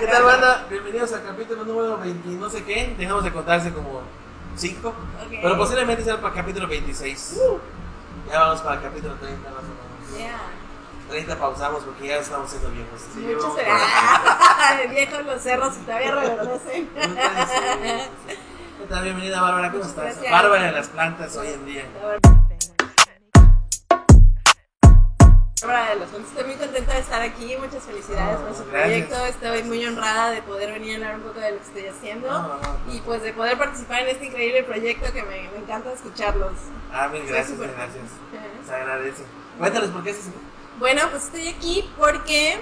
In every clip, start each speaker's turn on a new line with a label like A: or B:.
A: ¿Qué tal, banda? Bienvenidos al capítulo número 20, no sé qué. Dejamos de contarse como 5.
B: Ok.
A: Pero posiblemente sea para el capítulo 26. Ya vamos para el capítulo 30 más o menos.
B: Ya.
A: 30 pausamos porque ya estamos siendo viejos. Sí,
B: Muchos
A: vamos
B: será. Viejos los cerros y todavía reverdecen.
A: por- ¿Qué tal? Bienvenida, Bárbara. ¿Cómo estás?
B: Gracias.
A: Bárbara de las plantas hoy en día.
B: Ahora, de los cuentos, estoy muy contenta de estar aquí. Muchas felicidades por su
A: Gracias.
B: proyecto. Estoy muy honrada de poder venir a hablar un poco de lo que estoy haciendo.
A: No.
B: Y pues de poder participar en este increíble proyecto que me, me encanta escucharlos.
A: Ah, mil gracias, mil gracias. Se agradece. Cuéntales por qué estás aquí.
B: Bueno, pues estoy aquí porque,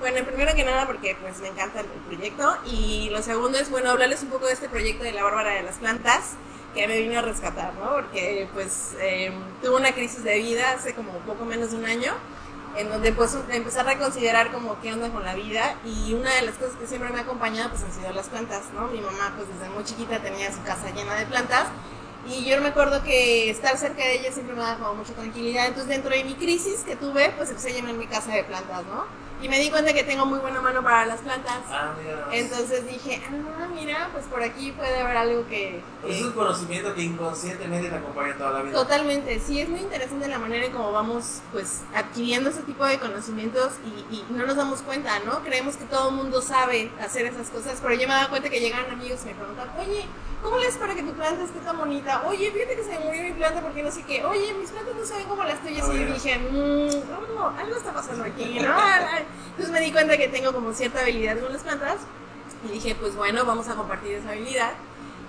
B: bueno, primero que nada porque pues me encanta el, el proyecto y lo segundo es, bueno, hablarles un poco de este proyecto de la Bárbara de las Plantas que me vino a rescatar, ¿no? Porque pues eh, tuve una crisis de vida hace como poco menos de un año en donde pues empecé a reconsiderar como qué onda con la vida y una de las cosas que siempre me ha acompañado pues han sido las plantas, ¿no? Mi mamá pues desde muy chiquita tenía su casa llena de plantas y yo me acuerdo que estar cerca de ella siempre me daba como mucha tranquilidad. Entonces, dentro de mi crisis que tuve, pues empecé a llenar mi casa de plantas, ¿no? Y me di cuenta que tengo muy buena mano para las plantas.
A: Ah, mira.
B: Entonces dije, ah, mira, pues por aquí puede haber algo que...
A: Pues es un conocimiento que inconscientemente te acompaña toda la vida.
B: Totalmente, sí, es muy interesante la manera en cómo vamos pues adquiriendo ese tipo de conocimientos y, y no nos damos cuenta, ¿no? Creemos que todo el mundo sabe hacer esas cosas, pero yo me daba cuenta que llegaban amigos y me preguntaban, oye, ¿cómo le haces para que tu planta esté tan bonita? Oye, fíjate que se me murió mi planta porque no sé qué, oye, mis plantas no se ven como las tuyas y yo dije, mmm, algo, algo está pasando aquí, ¿no? Entonces me di cuenta que tengo como cierta habilidad con las plantas y dije, pues bueno, vamos a compartir esa habilidad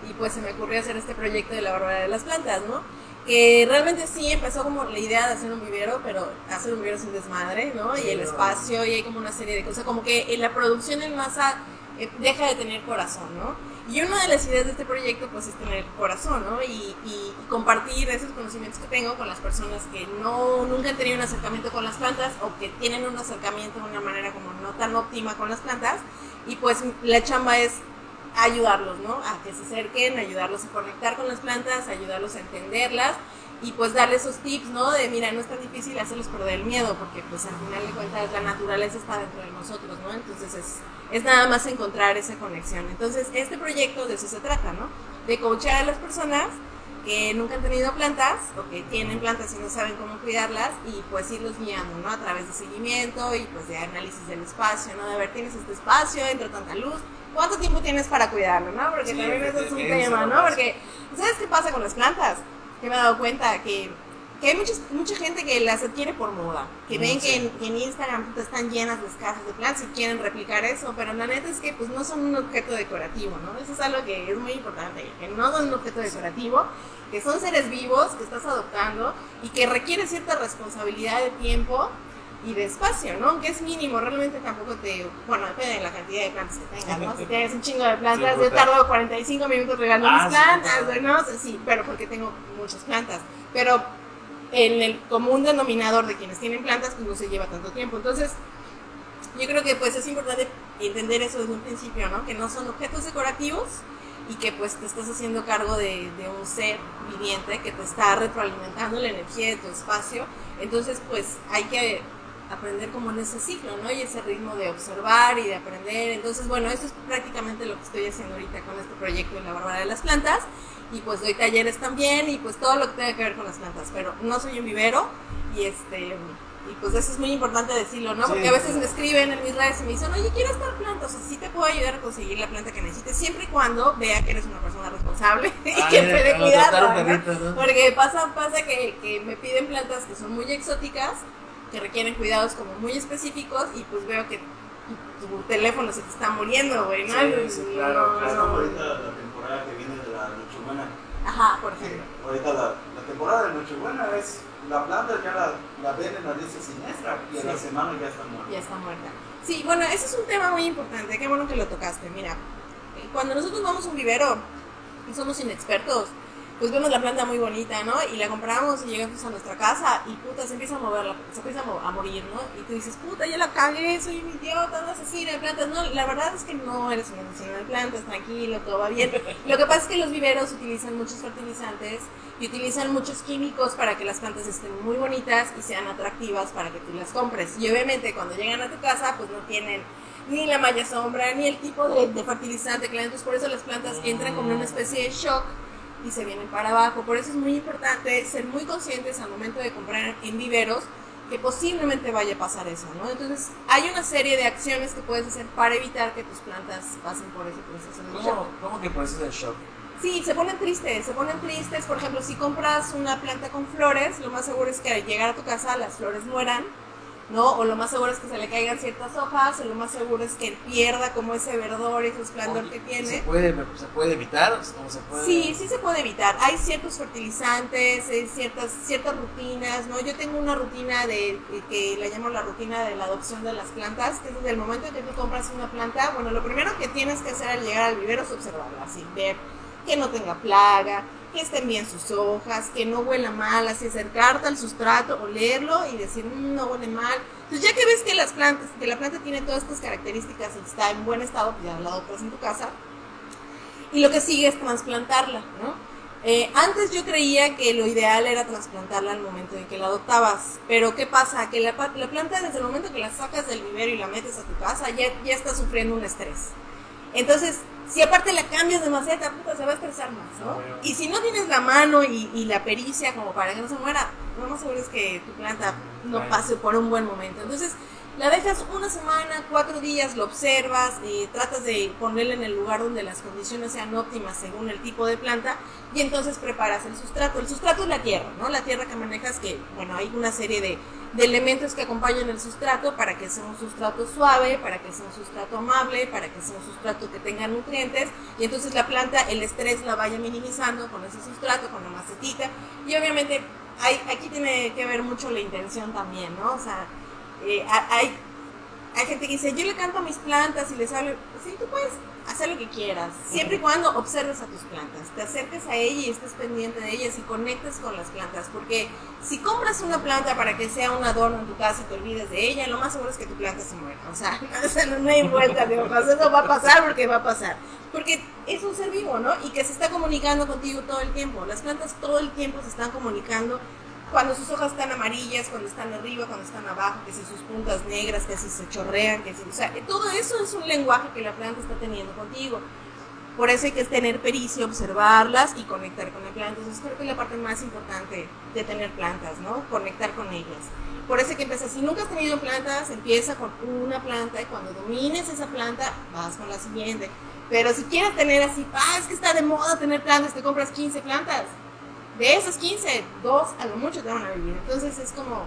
B: y pues se me ocurrió hacer este proyecto de la bárbara de las plantas, ¿no? Que realmente sí empezó como la idea de hacer un vivero, pero hacer un vivero sin desmadre, ¿no? Y el espacio, y hay como una serie de cosas, como que en la producción en masa eh, deja de tener corazón, ¿no? Y una de las ideas de este proyecto pues es tener corazón, ¿no? Y, compartir esos conocimientos que tengo con las personas que no, nunca han tenido un acercamiento con las plantas o que tienen un acercamiento de una manera como no tan óptima con las plantas. Y pues la chamba es ayudarlos, ¿no? A que se acerquen, ayudarlos a conectar con las plantas, ayudarlos a entenderlas y pues darles esos tips, ¿no? De mira, no es tan difícil hacerlos perder el miedo porque pues al final de cuentas la naturaleza está dentro de nosotros, ¿no? Entonces es, es nada más encontrar esa conexión. Entonces este proyecto de eso se trata, ¿no? De coachar a las personas que nunca han tenido plantas o que tienen plantas y no saben cómo cuidarlas y pues irlos guiando, ¿no? A través de seguimiento y pues de análisis del espacio, ¿no? De ver, tienes este espacio, entra tanta luz, ¿cuánto tiempo tienes para cuidarlo, no? Porque
A: Sí,
B: también eso es un tema,
A: no.
B: Porque, ¿sabes qué pasa con las plantas? Que me he dado cuenta que, que hay muchas, mucha gente que las adquiere por moda, que ven
A: Sí.
B: que, en, que en Instagram puta, están llenas las casas de plantas y quieren replicar eso, pero la neta es que pues no son un objeto decorativo, ¿no? Eso es algo que es muy importante, que no son un objeto decorativo, que son seres vivos que estás adoptando y que requiere cierta responsabilidad de tiempo y de espacio, ¿no? Aunque es mínimo, realmente tampoco te... Bueno, depende de la cantidad de plantas que tengas, ¿no? Si tienes un chingo de plantas,
A: Sí,
B: yo tardo 45 minutos regando
A: Ah,
B: mis
A: sí,
B: plantas, güey, ¿no? O sea, sí, pero porque tengo muchas plantas. Pero en el común denominador de quienes tienen plantas, pues no se lleva tanto tiempo. Entonces, yo creo que pues es importante entender eso desde un principio, ¿no? Que no son objetos decorativos y que pues te estás haciendo cargo de, de un ser viviente que te está retroalimentando la energía de tu espacio. Entonces, pues hay que aprender como en ese ciclo, ¿no? Y ese ritmo de observar y de aprender. Entonces, bueno, eso es prácticamente lo que estoy haciendo ahorita con este proyecto de la Bárbara de las Plantas. Y pues doy talleres también y pues todo lo que tenga que ver con las plantas. Pero no soy un vivero y este... Y pues eso es muy importante decirlo, ¿no?
A: Sí,
B: Porque a veces me escriben en mis redes y me dicen, oye, quiero estar planta, o sea, sí te puedo ayudar a conseguir la planta que necesites, siempre y cuando vea que eres una persona responsable y
A: Ah,
B: que puede cuidarla, ¿no? Porque pasa, pasa que, que me piden plantas que son muy exóticas, que requieren cuidados como muy específicos y pues veo que tu, teléfono se te está muriendo, güey, ¿no?
A: Sí, sí, claro,
B: No,
C: Es
B: no.
C: ahorita la temporada que viene de la Nochebuena.
B: Ajá, por ejemplo.
C: Ahorita la, la temporada de Nochebuena es la planta ya la, la ven en la lista siniestra y a la semana ya está muerta.
B: Ya está muerta. Sí, bueno, ese es un tema muy importante, qué bueno que lo tocaste. Mira, cuando nosotros vamos a un vivero y somos inexpertos, pues vemos la planta muy bonita, ¿no? Y la compramos y llegamos a nuestra casa y puta, se empieza a mover, la- se empieza a, mo- a morir, ¿no? Y tú dices, puta, ya la cagué, soy un idiota, un asesino de plantas. No, la verdad es que no eres un asesino de plantas, tranquilo, todo va bien. Lo que pasa es que los viveros utilizan muchos fertilizantes y utilizan muchos químicos para que las plantas estén muy bonitas y sean atractivas para que tú las compres. Y obviamente cuando llegan a tu casa, pues no tienen ni la malla sombra, ni el tipo de, fertilizante que le. Entonces, por eso las plantas entran como una especie de shock y se vienen para abajo. Por eso es muy importante ser muy conscientes al momento de comprar en viveros que posiblemente vaya a pasar eso, ¿no? Entonces, hay una serie de acciones que puedes hacer para evitar que tus plantas pasen por ese proceso de shock.
A: ¿Cómo, ¿Cómo que proceso de shock?
B: Sí, se ponen tristes, se ponen tristes. Por ejemplo, si compras una planta con flores, lo más seguro es que al llegar a tu casa las flores mueran, ¿no? O lo más seguro es que se le caigan ciertas hojas, o lo más seguro es que pierda como ese verdor, ese esplendor que
A: ¿Se
B: tiene.
A: puede, ¿Se puede evitar? ¿Cómo se puede?
B: Sí, sí se puede evitar. Hay ciertos fertilizantes, eh, ciertas, ciertas rutinas, ¿no? Yo tengo una rutina de que la llamo la rutina de la adopción de las plantas, que es desde el momento en que tú compras una planta, bueno, lo primero que tienes que hacer al llegar al vivero es observarla, así, ver que no tenga plaga, que estén bien sus hojas, que no huela mal, así acercarte al sustrato, olerlo y decir, "Mm, no huele mal. Entonces ya que ves que las plantas, que la planta tiene todas estas características y está en buen estado, pues ya la adoptas en tu casa. Y lo que sigue es trasplantarla, ¿no? Eh, antes yo creía que lo ideal era trasplantarla al momento en que la adoptabas, pero ¿qué pasa? Que la, la planta desde el momento que la sacas del vivero y la metes a tu casa ya, ya está sufriendo un estrés. Entonces, si aparte la cambias de maceta, puta, se va a estresar más, ¿no?
A: Bueno.
B: Y si no tienes la mano y, y la pericia como para que no se muera, lo más seguro es que tu planta no
A: Bueno.
B: pase por un buen momento. Entonces, la dejas una semana, cuatro días, lo observas, eh, tratas de ponerla en el lugar donde las condiciones sean óptimas según el tipo de planta y entonces preparas el sustrato. El sustrato es la tierra, ¿no? La tierra que manejas que, bueno, hay una serie de, de elementos que acompañan el sustrato para que sea un sustrato suave, para que sea un sustrato amable, para que sea un sustrato que tenga nutrientes y entonces la planta, el estrés la vaya minimizando con ese sustrato, con la macetita y obviamente hay, aquí tiene que ver mucho la intención también, ¿no? O sea, eh, ha- hay, hay gente que dice, yo le canto a mis plantas y les hablo, sí, tú puedes hacer lo que quieras, siempre y cuando observes a tus plantas, te acerques a ella y estés pendiente de ellas y conectes con las plantas, porque si compras una planta para que sea un adorno en tu casa y te olvides de ella, lo más seguro es que tu planta se muera, o sea, no, no hay vuelta de hojas, eso va a pasar porque va a pasar, porque es un ser vivo, ¿no? Y que se está comunicando contigo todo el tiempo, las plantas todo el tiempo se están comunicando cuando sus hojas están amarillas, cuando están arriba, cuando están abajo, que si sus puntas negras, que si se chorrean, que si, o sea, todo eso es un lenguaje que la planta está teniendo contigo. Por eso hay que tener pericia, observarlas y conectar con la planta. Entonces creo que es la parte más importante de tener plantas, ¿no? Conectar con ellas. Por eso hay que empezar, si nunca has tenido plantas, empieza con una planta y cuando domines esa planta, vas con la siguiente. Pero si quieres tener así, ah, es que está de moda tener plantas, te compras 15 plantas. De esas 15, dos a lo mucho te van a vivir. Entonces es como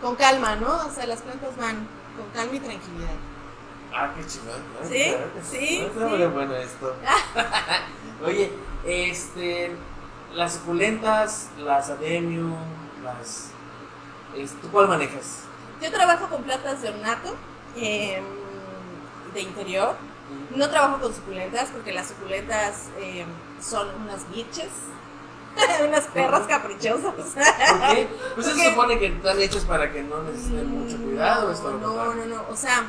B: con calma, ¿no? O sea, las plantas van con calma y tranquilidad.
A: Ah, qué chingón. ¿no?
B: Sí, sí,
A: Está
B: sí.
A: bueno esto. Oye, este. Las suculentas, las adenium, las. ¿Tú cuál manejas?
B: Yo trabajo con plantas de ornato, em, de interior. No trabajo con suculentas porque las suculentas em, son unas bitches, unas perras caprichosas.
A: ¿Por qué? Pues se
B: Porque-
A: supone que están hechas para que no necesiten mucho cuidado. esto
B: No, no, no, no. O sea,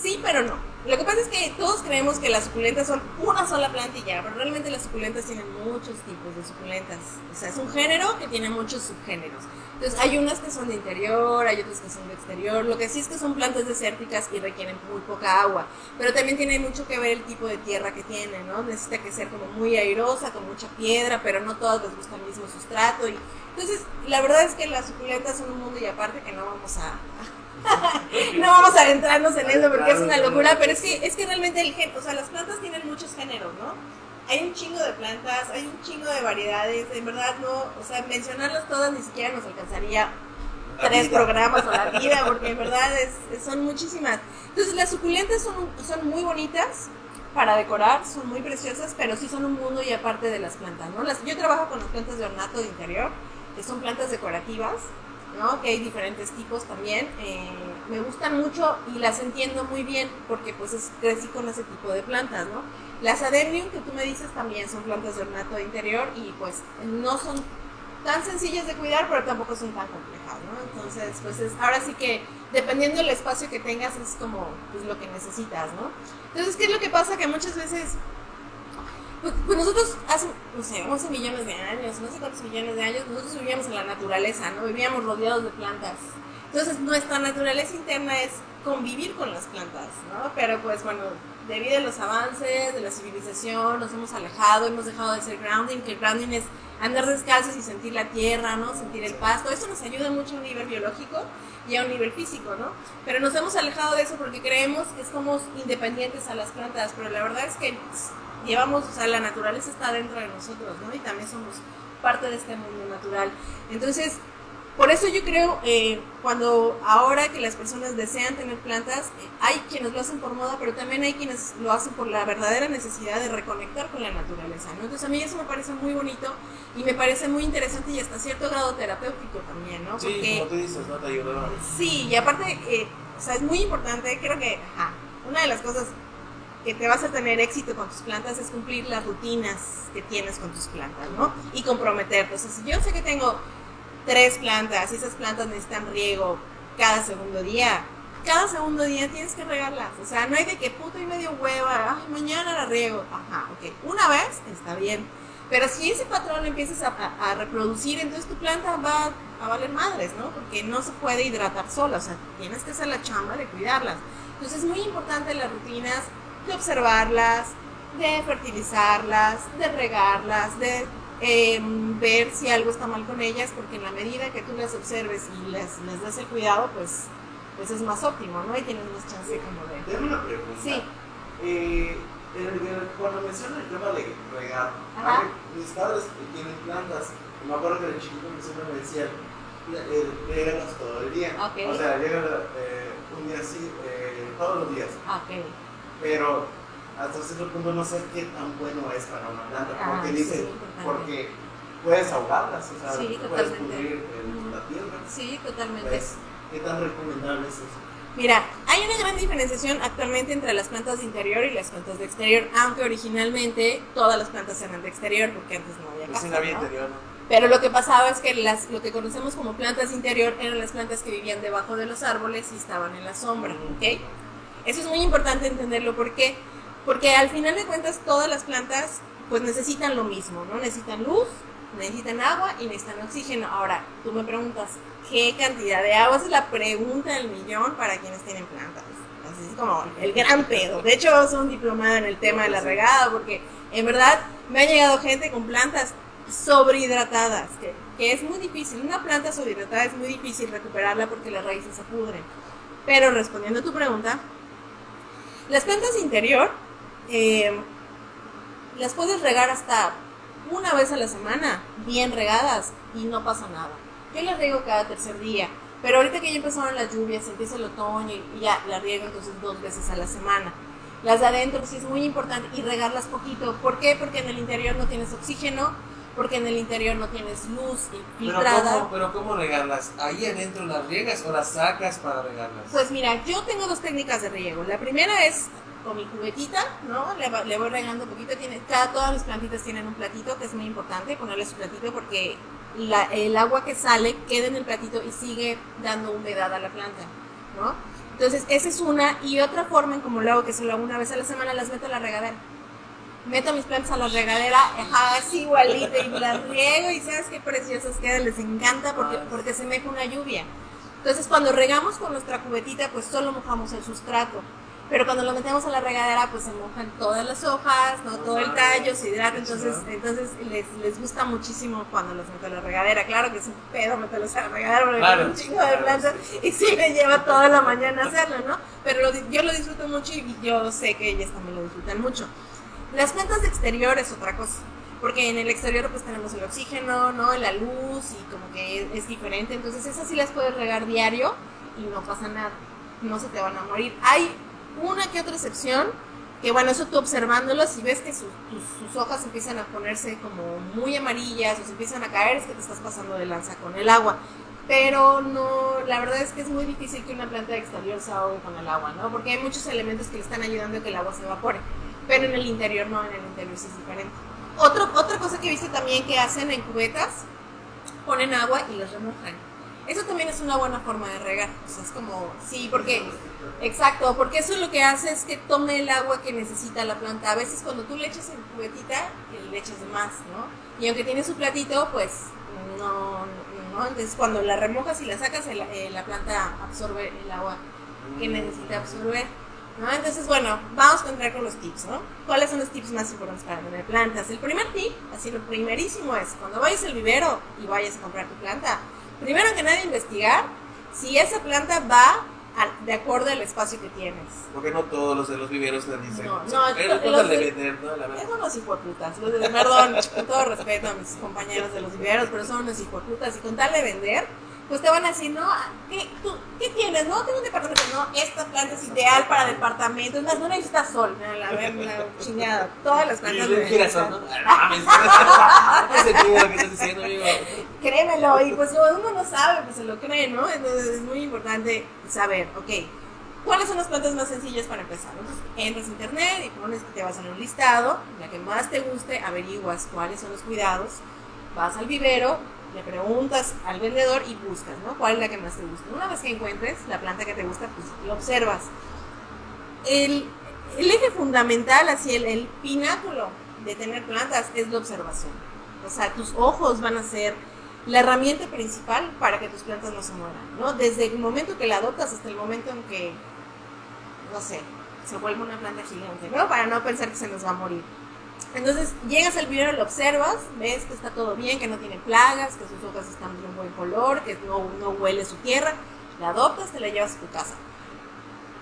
B: sí, pero no. Lo que pasa es que todos creemos que las suculentas son una sola ya, pero realmente las suculentas tienen muchos tipos de suculentas. O sea, es un género que tiene muchos subgéneros. Entonces, hay unas que son de interior, hay otras que son de exterior. Lo que sí es que son plantas desérticas y requieren muy poca agua. Pero también tiene mucho que ver el tipo de tierra que tiene, ¿no? Necesita que ser como muy airosa, con mucha piedra, pero no todas les gusta el mismo sustrato. Y, entonces, la verdad es que las suculentas son un mundo y aparte que no vamos a, no vamos a adentrarnos en eso porque es una locura, pero es que, es que realmente el gen, o sea, las plantas tienen muchos géneros, ¿no? Hay un chingo de plantas, hay un chingo de variedades, en verdad no, o sea, mencionarlas todas ni siquiera nos alcanzaría
C: La
B: tres
C: vida.
B: programas o la vida, porque en verdad es, son muchísimas. Entonces las suculentas son, son muy bonitas para decorar, son muy preciosas, pero sí son un mundo y aparte de las plantas, ¿no? Las, yo trabajo con las plantas de ornato de interior, que son plantas decorativas, ¿no? Que hay diferentes tipos también. eh, me gustan mucho y las entiendo muy bien porque pues es- crecí con ese tipo de plantas, ¿no? Las adenium que tú me dices también son plantas de ornato de interior y pues no son tan sencillas de cuidar, pero tampoco son tan complejas, ¿no? Entonces, pues es, ahora sí que dependiendo del espacio que tengas es como pues, lo que necesitas, ¿no? Entonces, ¿qué es lo que pasa? Que muchas veces, pues, pues nosotros hace, no sé, 11 millones de años, no sé cuántos millones de años, nosotros vivíamos en la naturaleza, ¿no? Vivíamos rodeados de plantas. Entonces, nuestra naturaleza interna es convivir con las plantas, ¿no? Pero pues bueno, debido a los avances de la civilización, nos hemos alejado, hemos dejado de hacer grounding, que grounding es andar descalzos y sentir la tierra, ¿no? Sentir el pasto. Eso nos ayuda mucho a un nivel biológico y a un nivel físico, ¿no? Pero nos hemos alejado de eso porque creemos que somos independientes a las plantas, pero la verdad es que llevamos, o sea, la naturaleza está dentro de nosotros, ¿no? Y también somos parte de este mundo natural. Entonces, por eso yo creo, eh, cuando ahora que las personas desean tener plantas, eh, hay quienes lo hacen por moda, pero también hay quienes lo hacen por la verdadera necesidad de reconectar con la naturaleza, ¿no? Entonces a mí eso me parece muy bonito y me parece muy interesante y hasta cierto grado terapéutico también, ¿no?
A: Sí,
B: Porque,
A: como tú dices, ¿no? Te ayudó.
B: sí, y aparte, eh, o sea, es muy importante, creo que ajá, una de las cosas que te vas a tener éxito con tus plantas es cumplir las rutinas que tienes con tus plantas, ¿no? Y comprometerte. O sea, si yo sé que tengo tres plantas y esas plantas necesitan riego cada segundo día, cada segundo día tienes que regarlas. O sea, no hay de que puto y medio hueva, ay, mañana la riego. Ajá, ok. Una vez está bien. Pero si ese patrón lo empiezas a, a- a reproducir, entonces tu planta va a valer madres, ¿no? Porque no se puede hidratar sola. O sea, tienes que hacer la chamba de cuidarlas. Entonces es muy importante las rutinas de observarlas, de fertilizarlas, de regarlas, de eh, ver si algo está mal con ellas, porque en la medida que tú las observes y les, les des el cuidado, pues, pues es más óptimo, ¿no? Y tienes más chance como de...
C: Tengo una pregunta.
B: Sí.
C: Eh, el- el- cuando mencionan el tema de regar, mis padres tienen plantas, me acuerdo que de chiquito mi siempre me decían, eh, regalas todo el día. O sea, llega eh, un día así, todos los días.
B: Ah, ok.
C: Pero hasta cierto punto no sé qué tan bueno es para una planta.
B: Ah,
C: Porque
B: sí, importante.
C: porque puedes ahogarlas, o sea,
B: Sí,
C: puedes el- la tierra.
B: Sí, totalmente.
C: Pues, ¿Qué tan recomendable es eso?
B: Mira, hay una gran diferenciación actualmente entre las plantas de interior y las plantas de exterior, aunque originalmente todas las plantas eran de exterior, porque antes no había
A: Pues la vida
B: ¿no?
A: interior, ¿no?
B: Pero lo que pasaba es que las, lo que conocemos como plantas de interior eran las plantas que vivían debajo de los árboles y estaban en la sombra, ¿ok? Eso es muy importante entenderlo, ¿por qué? Porque al final de cuentas todas las plantas pues necesitan lo mismo, ¿no? Necesitan luz, necesitan agua y necesitan oxígeno. Ahora, tú me preguntas, ¿qué cantidad de agua? Esa es la pregunta del millón para quienes tienen plantas. Así es como el gran pedo. De hecho, soy un diplomado en el tema de la regada, porque en verdad me ha llegado gente con plantas sobrehidratadas, que, que es muy difícil. Una planta sobrehidratada es muy difícil recuperarla porque las raíces se pudren. Pero respondiendo a tu pregunta, las plantas interior eh, las puedes regar hasta una vez a la semana, bien regadas, y no pasa nada. Yo las riego cada tercer día, pero ahorita que ya empezaron las lluvias, empieza el otoño y ya las riego entonces dos veces a la semana. Las de adentro sí es muy importante y regarlas poquito. ¿Por qué? Porque en el interior no tienes oxígeno, porque en el interior no tienes luz
A: Pero
B: filtrada.
A: ¿cómo, pero ¿cómo regarlas? ¿Ahí adentro las riegas o las sacas para regarlas?
B: Pues mira, yo tengo dos técnicas de riego. La primera es con mi cubetita, ¿no? Le, voy regando un poquito. Tiene, cada, todas las plantitas tienen un platito, que es muy importante ponerle su platito porque la- el agua que sale queda en el platito y sigue dando humedad a la planta, ¿no? Entonces, esa es una. Y otra forma en como lo hago, que solo una vez a la semana, las meto a la regadera. Meto mis plantas a la regadera, así igualito, y las riego, y sabes qué preciosas quedan, les encanta porque, porque se meja una lluvia. Entonces, cuando regamos con nuestra cubetita, pues solo mojamos el sustrato. Pero cuando lo metemos a la regadera, pues se mojan todas las hojas, ¿no? todo el tallo, se hidrata. Entonces, entonces les, les gusta muchísimo cuando los meto a la regadera. Claro que es un pedo meterlos a la regadera porque
A: Claro,
B: un chingo de plantas y sí me lleva toda la mañana hacerlo, ¿no? Pero lo yo lo disfruto mucho y yo sé que ellas también lo disfrutan mucho. Las plantas de exterior es otra cosa. Porque en el exterior pues tenemos el oxígeno, ¿no? La luz y como que es, es diferente. Entonces esas sí las puedes regar diario y no pasa nada. No se te van a morir. Hay una que otra excepción, que bueno, eso tú observándolos, si ves que sus, hojas empiezan a ponerse como muy amarillas o se empiezan a caer, es que te estás pasando de lanza con el agua. Pero no, la verdad es que es muy difícil que una planta de exterior se ahogue con el agua, ¿no? Porque hay muchos elementos que le están ayudando a que el agua se evapore. Pero en el interior no, en el interior sí es diferente. Otro, otra cosa que he también que hacen en cubetas, ponen agua y las remojan. Eso también es una buena forma de regar. O sea, es como, sí, porque, exacto, porque eso lo que hace es que tome el agua que necesita la planta. A veces cuando tú le echas en cubetita, le echas de más, ¿no? Y aunque tiene su platito, pues no, no. Entonces cuando la remojas y la sacas, el- eh, la planta absorbe el agua que necesita absorber. ¿no? Entonces, bueno, vamos a entrar con los tips, ¿no? ¿Cuáles son los tips más importantes para tener plantas? El primer tip, así lo primerísimo es, cuando vayas al vivero y vayas a comprar tu planta, primero que nada investigar si esa planta va al- de acuerdo al espacio que tienes.
A: Porque no todos los de los viveros te dicen.
B: No, no, los
A: cosas de
B: de-
A: vender, ¿no? La verdad.
B: Son los hijueputas, los de, perdón, con todo respeto a mis compañeros de los viveros, pero son los hijueputas y con tal de vender, pues te van a decir, no, ¿qué, tú, ¿qué tienes? No, tengo un departamento, no, esta planta es ideal para departamento, es más, no necesitas sol, no, la, ver- la chingada, todas las
A: Y
B: plantas necesitan-
A: girasol, ¿no? Ah, mames, No tiene sentido lo que estás diciendo, amigo.
B: créemelo, y pues uno no sabe, pues se lo cree, ¿no? Entonces es muy importante saber, ok, ¿cuáles son las plantas más sencillas para empezar? Entonces entras a internet y pones que te vas a un listado, la que más te guste, averiguas cuáles son los cuidados, vas al vivero, le preguntas al vendedor y buscas, ¿no? ¿Cuál es la que más te gusta? Una vez que encuentres la planta que te gusta, pues lo observas. El, el eje fundamental, así el, el pináculo de tener plantas es la observación. O sea, tus ojos van a ser la herramienta principal para que tus plantas no se mueran, ¿no? Desde el momento que la adoptas hasta el momento en que, no sé, se vuelve una planta gigante, ¿no? Para no pensar que se nos va a morir. Entonces, llegas al vivero, lo observas, ves que está todo bien, que no tiene plagas, que sus hojas están de un buen color, que no, no huele su tierra, la adoptas, te la llevas a tu casa.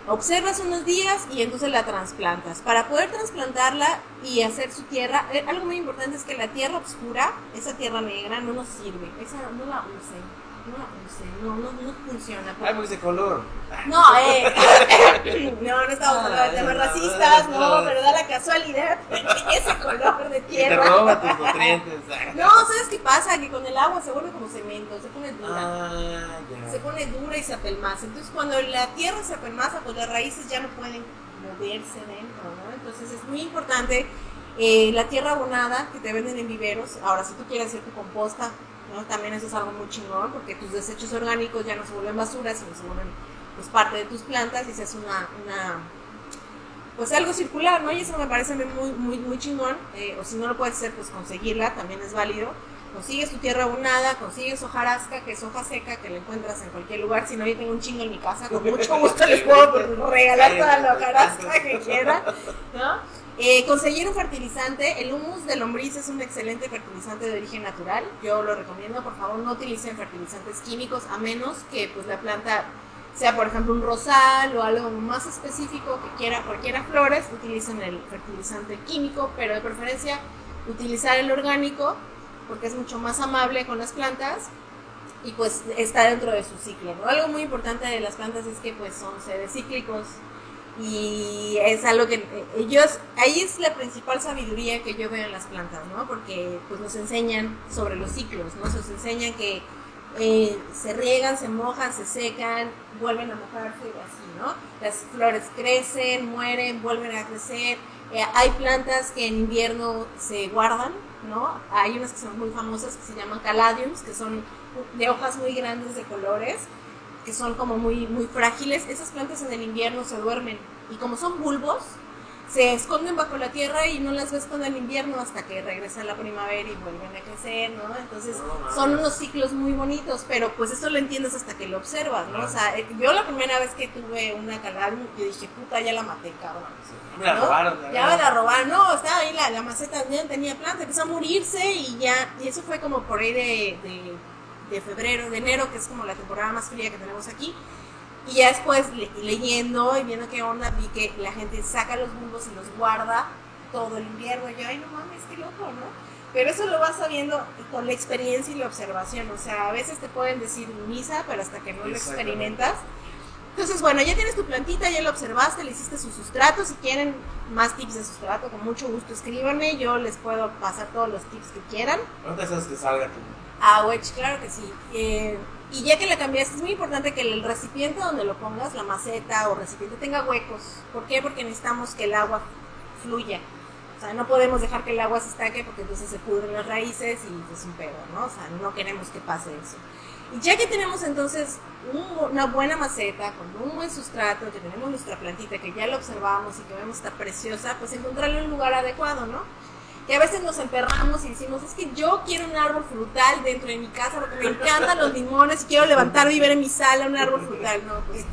B: Observas unos días y entonces la trasplantas. Para poder trasplantarla y hacer su tierra, eh, algo muy importante es que la tierra oscura, esa tierra negra, no nos sirve. Esa no la usen. No usen. No, no, funciona.
A: Ay, porque ese color.
B: No, eh. no, no estamos hablando de temas racistas, no, pero da la casualidad que ese color de
A: Y te
B: tierra.
A: roba tus nutrientes.
B: No, ¿sabes qué pasa? Que con el agua se vuelve como cemento, se pone dura.
A: Ah,
B: Se
A: ya.
B: pone dura y se apelmaza. Entonces, cuando la tierra se apelmaza, pues las raíces ya no pueden moverse dentro, ¿no? Entonces, es muy importante eh, la tierra abonada que te venden en viveros. Ahora, si tú quieres hacer tu composta, ¿no? También eso es algo muy chingón, porque tus desechos orgánicos ya no se vuelven basura, sino se vuelven pues, parte de tus plantas y se hace una, una pues algo circular, ¿no? Y eso me parece muy, muy, muy chingón. eh, o si no lo puedes hacer, pues conseguirla, también es válido. Consigues tu tierra abonada, consigues hojarasca, que es hoja seca, que la encuentras en cualquier lugar. Si no, yo tengo un chingo en mi casa, con mucho gusto les puedo regalar toda la hojarasca que quieran, ¿no? Eh, conseguir un fertilizante, el humus de lombriz es un excelente fertilizante de origen natural. Yo lo recomiendo, por favor, no utilicen fertilizantes químicos a menos que pues la planta sea por ejemplo un rosal o algo más específico que quiera cualquiera flores, utilicen el fertilizante químico, pero de preferencia utilizar el orgánico porque es mucho más amable con las plantas y pues está dentro de su ciclo. ¿no? Algo muy importante de las plantas es que pues son seres cíclicos y es algo que eh, ellos, ahí es la principal sabiduría que yo veo en las plantas, ¿no? Porque pues nos enseñan sobre los ciclos, ¿no? Nos enseñan que eh, se riegan, se mojan, se secan, vuelven a mojarse y así, ¿no? Las flores crecen, mueren, vuelven a crecer. Eh, hay plantas que en invierno se guardan, ¿no? Hay unas que son muy famosas que se llaman caladiums, que son de hojas muy grandes de colores, que son como muy, muy frágiles. Esas plantas en el invierno se duermen y como son bulbos, se esconden bajo la tierra y no las ves con el invierno hasta que regresa la primavera y vuelven a crecer, ¿no? Entonces son unos ciclos muy bonitos, pero pues eso lo entiendes hasta que lo observas, ¿no? O sea, eh, yo la primera vez que tuve una caladium, yo dije, puta, ya la maté, cabrón.
A: Me la robaron. la
B: Ya me la robaron, no, estaba ahí la, la maceta, ya tenía planta, empezó a morirse y ya, y eso fue como por ahí de, de, de febrero, de enero, que es como la temporada más fría que tenemos aquí. Y ya después le- leyendo y viendo qué onda, vi que la gente saca los bulbos y los guarda todo el invierno. Y yo, ay, no mames, qué loco, ¿no? Pero eso lo vas sabiendo con la experiencia y la observación. O sea, a veces te pueden decir misa, pero hasta que no lo experimentas. Entonces, bueno, ya tienes tu plantita, ya la observaste, le hiciste su sustrato. Si quieren más tips de sustrato, con mucho gusto escríbanme. Yo les puedo pasar todos los tips que quieran.
A: ¿Cuántas veces que salga tú?
B: Ah, wedge, claro que sí. Eh, y ya que la cambiaste, es muy importante que el recipiente donde lo pongas, la maceta o recipiente, tenga huecos. ¿Por qué? Porque necesitamos que el agua fluya. O sea, no podemos dejar que el agua se estanque porque entonces se pudren las raíces y es un pedo, ¿no? O sea, no queremos que pase eso. Y ya que tenemos entonces un- una buena maceta con un buen sustrato, que tenemos nuestra plantita, que ya la observamos y que vemos está preciosa, pues encontrarle un lugar adecuado, ¿no? Que a veces nos emperramos y decimos, es que yo quiero un árbol frutal dentro de mi casa porque me encantan los limones y quiero levantar y ver en mi sala un árbol frutal. No, pues.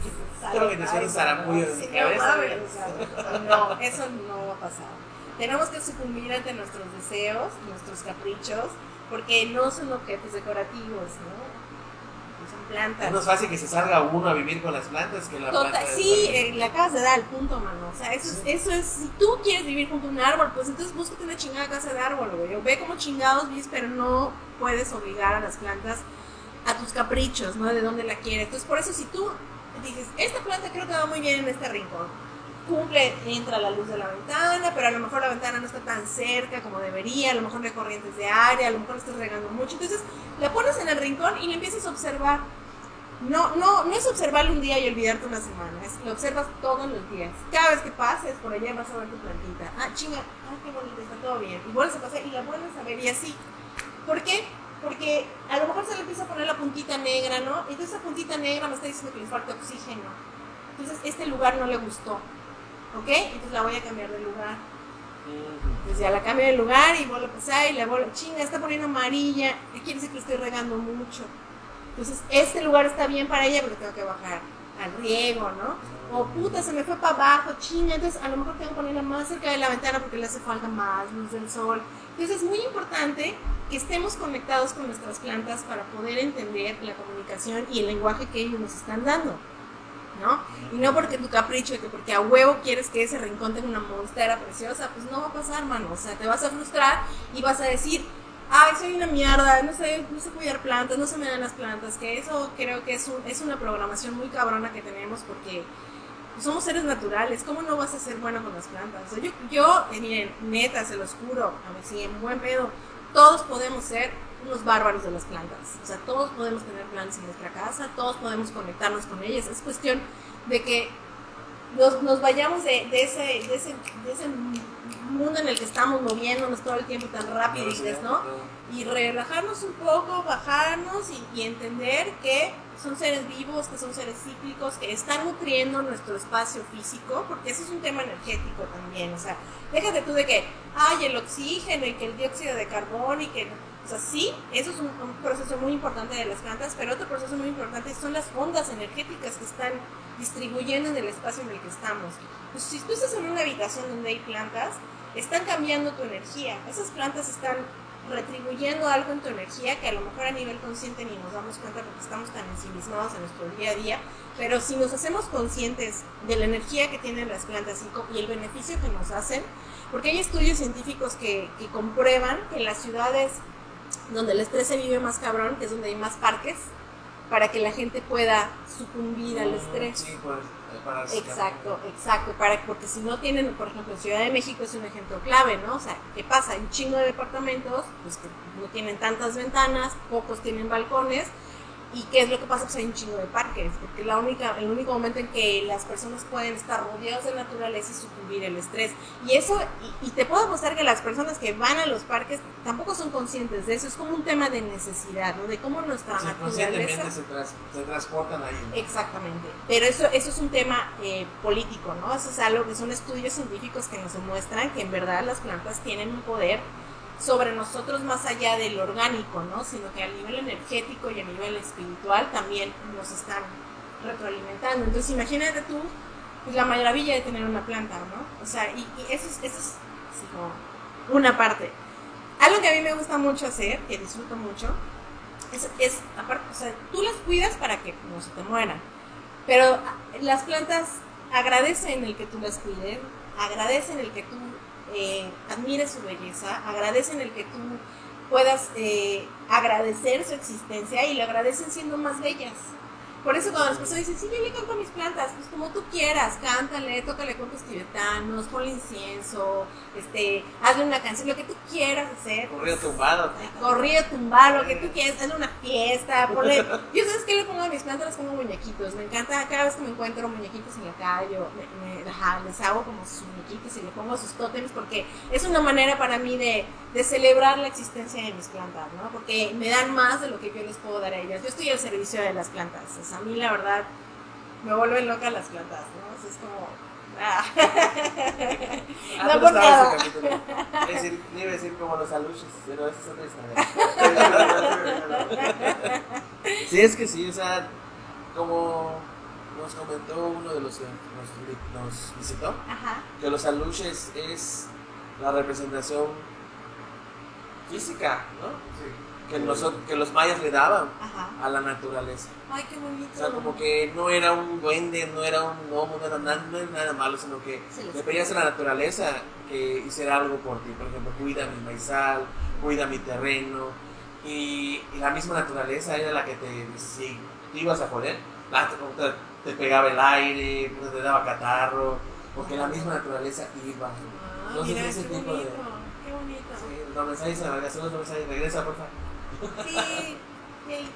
A: Creo que te suena
B: Ay,
A: zaramuyo
B: no,
A: en
B: sí, no no, eso no va a pasar. Tenemos que sucumbir ante nuestros deseos, nuestros caprichos, porque no son objetos decorativos, ¿no? Plantas.
A: Es más fácil que se salga uno a vivir con las plantas que la
B: Total,
A: planta.
B: sí, eh, le acabas de dar el punto, mano. O sea, eso, es, eso es, si tú quieres vivir junto a un árbol, pues entonces búscate una chingada casa de árbol, güey. O ve como chingados vives, pero no puedes obligar a las plantas a tus caprichos, ¿no? De dónde la quieres. Entonces, por eso si tú dices, esta planta creo que va muy bien en este rincón, cumple, entra la luz de la ventana, pero a lo mejor la ventana no está tan cerca como debería, a lo mejor no hay corrientes de aire, a lo mejor estás regando mucho. Entonces, la pones en el rincón y la empiezas a observar. No, no, no es observarlo un día y olvidarte una semana, es lo observas todos los días. Cada vez que pases por allá vas a ver tu plantita. Ah, chinga, ah, qué bonita, está todo bien. Y vuelves a pasar y la vuelves a ver y así. ¿Por qué? Porque a lo mejor se le empieza a poner la puntita negra, ¿no? Entonces esa puntita negra me está diciendo que le falta oxígeno. Entonces este lugar no le gustó. ¿Ok? Entonces la voy a cambiar de lugar. Entonces ya la cambio de lugar y vuelvo a pasar y la vuelvo, chinga, está poniendo amarilla. ¿Qué quiere decir que le estoy regando mucho? Entonces, este lugar está bien para ella, pero tengo que bajar al riego, ¿no? O puta, se me fue para abajo, chinga, entonces a lo mejor tengo que ponerla más cerca de la ventana porque le hace falta más luz del sol. Entonces, es muy importante que estemos conectados con nuestras plantas para poder entender la comunicación y el lenguaje que ellos nos están dando. Y no porque tu capricho, y que porque a huevo quieres que ese rincón tenga una monstera preciosa, pues no va a pasar, mano. O sea, te vas a frustrar y vas a decir, ay, soy una mierda, no sé, no sé cuidar plantas, no se me dan las plantas, que eso creo que es, un, es una programación muy cabrona que tenemos porque somos seres naturales, ¿cómo no vas a ser bueno con las plantas? Yo, yo eh, miren, neta, se los juro, a ver si en buen pedo, todos podemos ser unos bárbaros de las plantas. O sea, todos podemos tener plantas en nuestra casa, todos podemos conectarnos con ellas. Es cuestión de que nos, nos vayamos de, de, ese, de, ese, de ese mundo en el que estamos moviéndonos todo el tiempo tan rápido, ¿no? Y relajarnos un poco, bajarnos y, y entender que son seres vivos, que son seres cíclicos, que están nutriendo nuestro espacio físico, porque ese es un tema energético también. O sea, déjate tú de que, ay, el oxígeno y que el dióxido de carbono y que o sea, sí, eso es un, un, proceso muy importante de las plantas, pero otro proceso muy importante son las ondas energéticas que están distribuyendo en el espacio en el que estamos. Pues si tú estás en una habitación donde hay plantas, están cambiando tu energía. Esas plantas están retribuyendo algo en tu energía que a lo mejor a nivel consciente ni nos damos cuenta porque estamos tan ensimismados en nuestro día a día, pero si nos hacemos conscientes de la energía que tienen las plantas y, el beneficio que nos hacen, porque hay estudios científicos que, que comprueban que en las ciudades donde el estrés se vive más cabrón, que es donde hay más parques, para que la gente pueda sucumbir al estrés.
A: Sí, pues,
B: exacto, exacto, para, porque si no tienen, por ejemplo, Ciudad de México es un ejemplo clave, ¿no? O sea, ¿qué pasa? Hay un chingo de departamentos, pues que no tienen tantas ventanas, pocos tienen balcones, ¿Y qué es lo que pasa? Pues hay un chingo de parques, porque la única, el único momento en que las personas pueden estar rodeados de naturaleza y sucumbir el estrés. Y eso, y, y, te puedo mostrar que las personas que van a los parques tampoco son conscientes de eso, es como un tema de necesidad, ¿no? De cómo nuestra
A: sí,
B: naturaleza...
A: Se, se, transportan ahí. ¿no?
B: Exactamente, pero eso, eso es un tema eh, político, ¿no? Eso es algo que son estudios científicos que nos demuestran que en verdad las plantas tienen un poder sobre nosotros más allá del orgánico, ¿no? Sino que a nivel energético y a nivel espiritual también nos están retroalimentando. Entonces imagínate tú pues, la maravilla de tener una planta, ¿no? O sea, y, y eso es, eso es así como una parte. Algo que a mí me gusta mucho hacer, que disfruto mucho, es, es aparte, o sea, tú las cuidas para que no se te mueran, pero las plantas agradecen el que tú las cuides, agradecen el que tú eh, admires su belleza, agradecen el que tú puedas eh, agradecer su existencia y lo agradecen siendo más bellas. Por eso cuando las personas dicen, sí, yo le canto a mis plantas, pues como tú quieras, cántale, tócale cuentos tibetanos, ponle incienso, este, hazle una canción, lo que tú quieras hacer.
A: Corrido tumbado.
B: Corrido tumbado, lo que tú quieras, hazle una fiesta, ponle... Yo sabes qué le pongo a mis plantas, les pongo muñequitos, me encanta, cada vez que me encuentro muñequitos en la calle, yo me, me, ajá, les hago como sus muñequitos y le pongo sus tótems porque es una manera para mí de, de celebrar la existencia de mis plantas, ¿no? Porque me dan más de lo que yo les puedo dar a ellas. Yo estoy al servicio de las plantas, o sea, a mí la verdad me vuelven loca las plantas, ¿no? O sea, es como... Ah.
A: Ah,
B: no por nada.
A: Es decir, iba a decir como los aluches, pero esa es otra historia. sí, es que sí, o sea, como nos comentó uno de los que nos, nos visitó
B: Ajá.
A: que los aluches es la representación física, ¿no?
C: Sí.
A: Que, nosotros, que los mayas le daban
B: Ajá.
A: a la naturaleza.
B: Ay, qué bonito.
A: O sea, como que no era un duende, no era un gnomo, no era nada, no era nada malo, sino que le pedías a la naturaleza que hiciera algo por ti. Por ejemplo, cuida mi maizal, cuida mi terreno. Y, y la misma naturaleza era la que te, si te ibas a joder, la- te, te pegaba el aire, te daba catarro, porque la misma naturaleza iba.
B: Ah,
A: Entonces,
B: mira,
A: ese
B: qué
A: tipo
B: bonito.
A: de- los mensajes se regresa, los mensajes, regresa, por favor.
B: Sí, sí.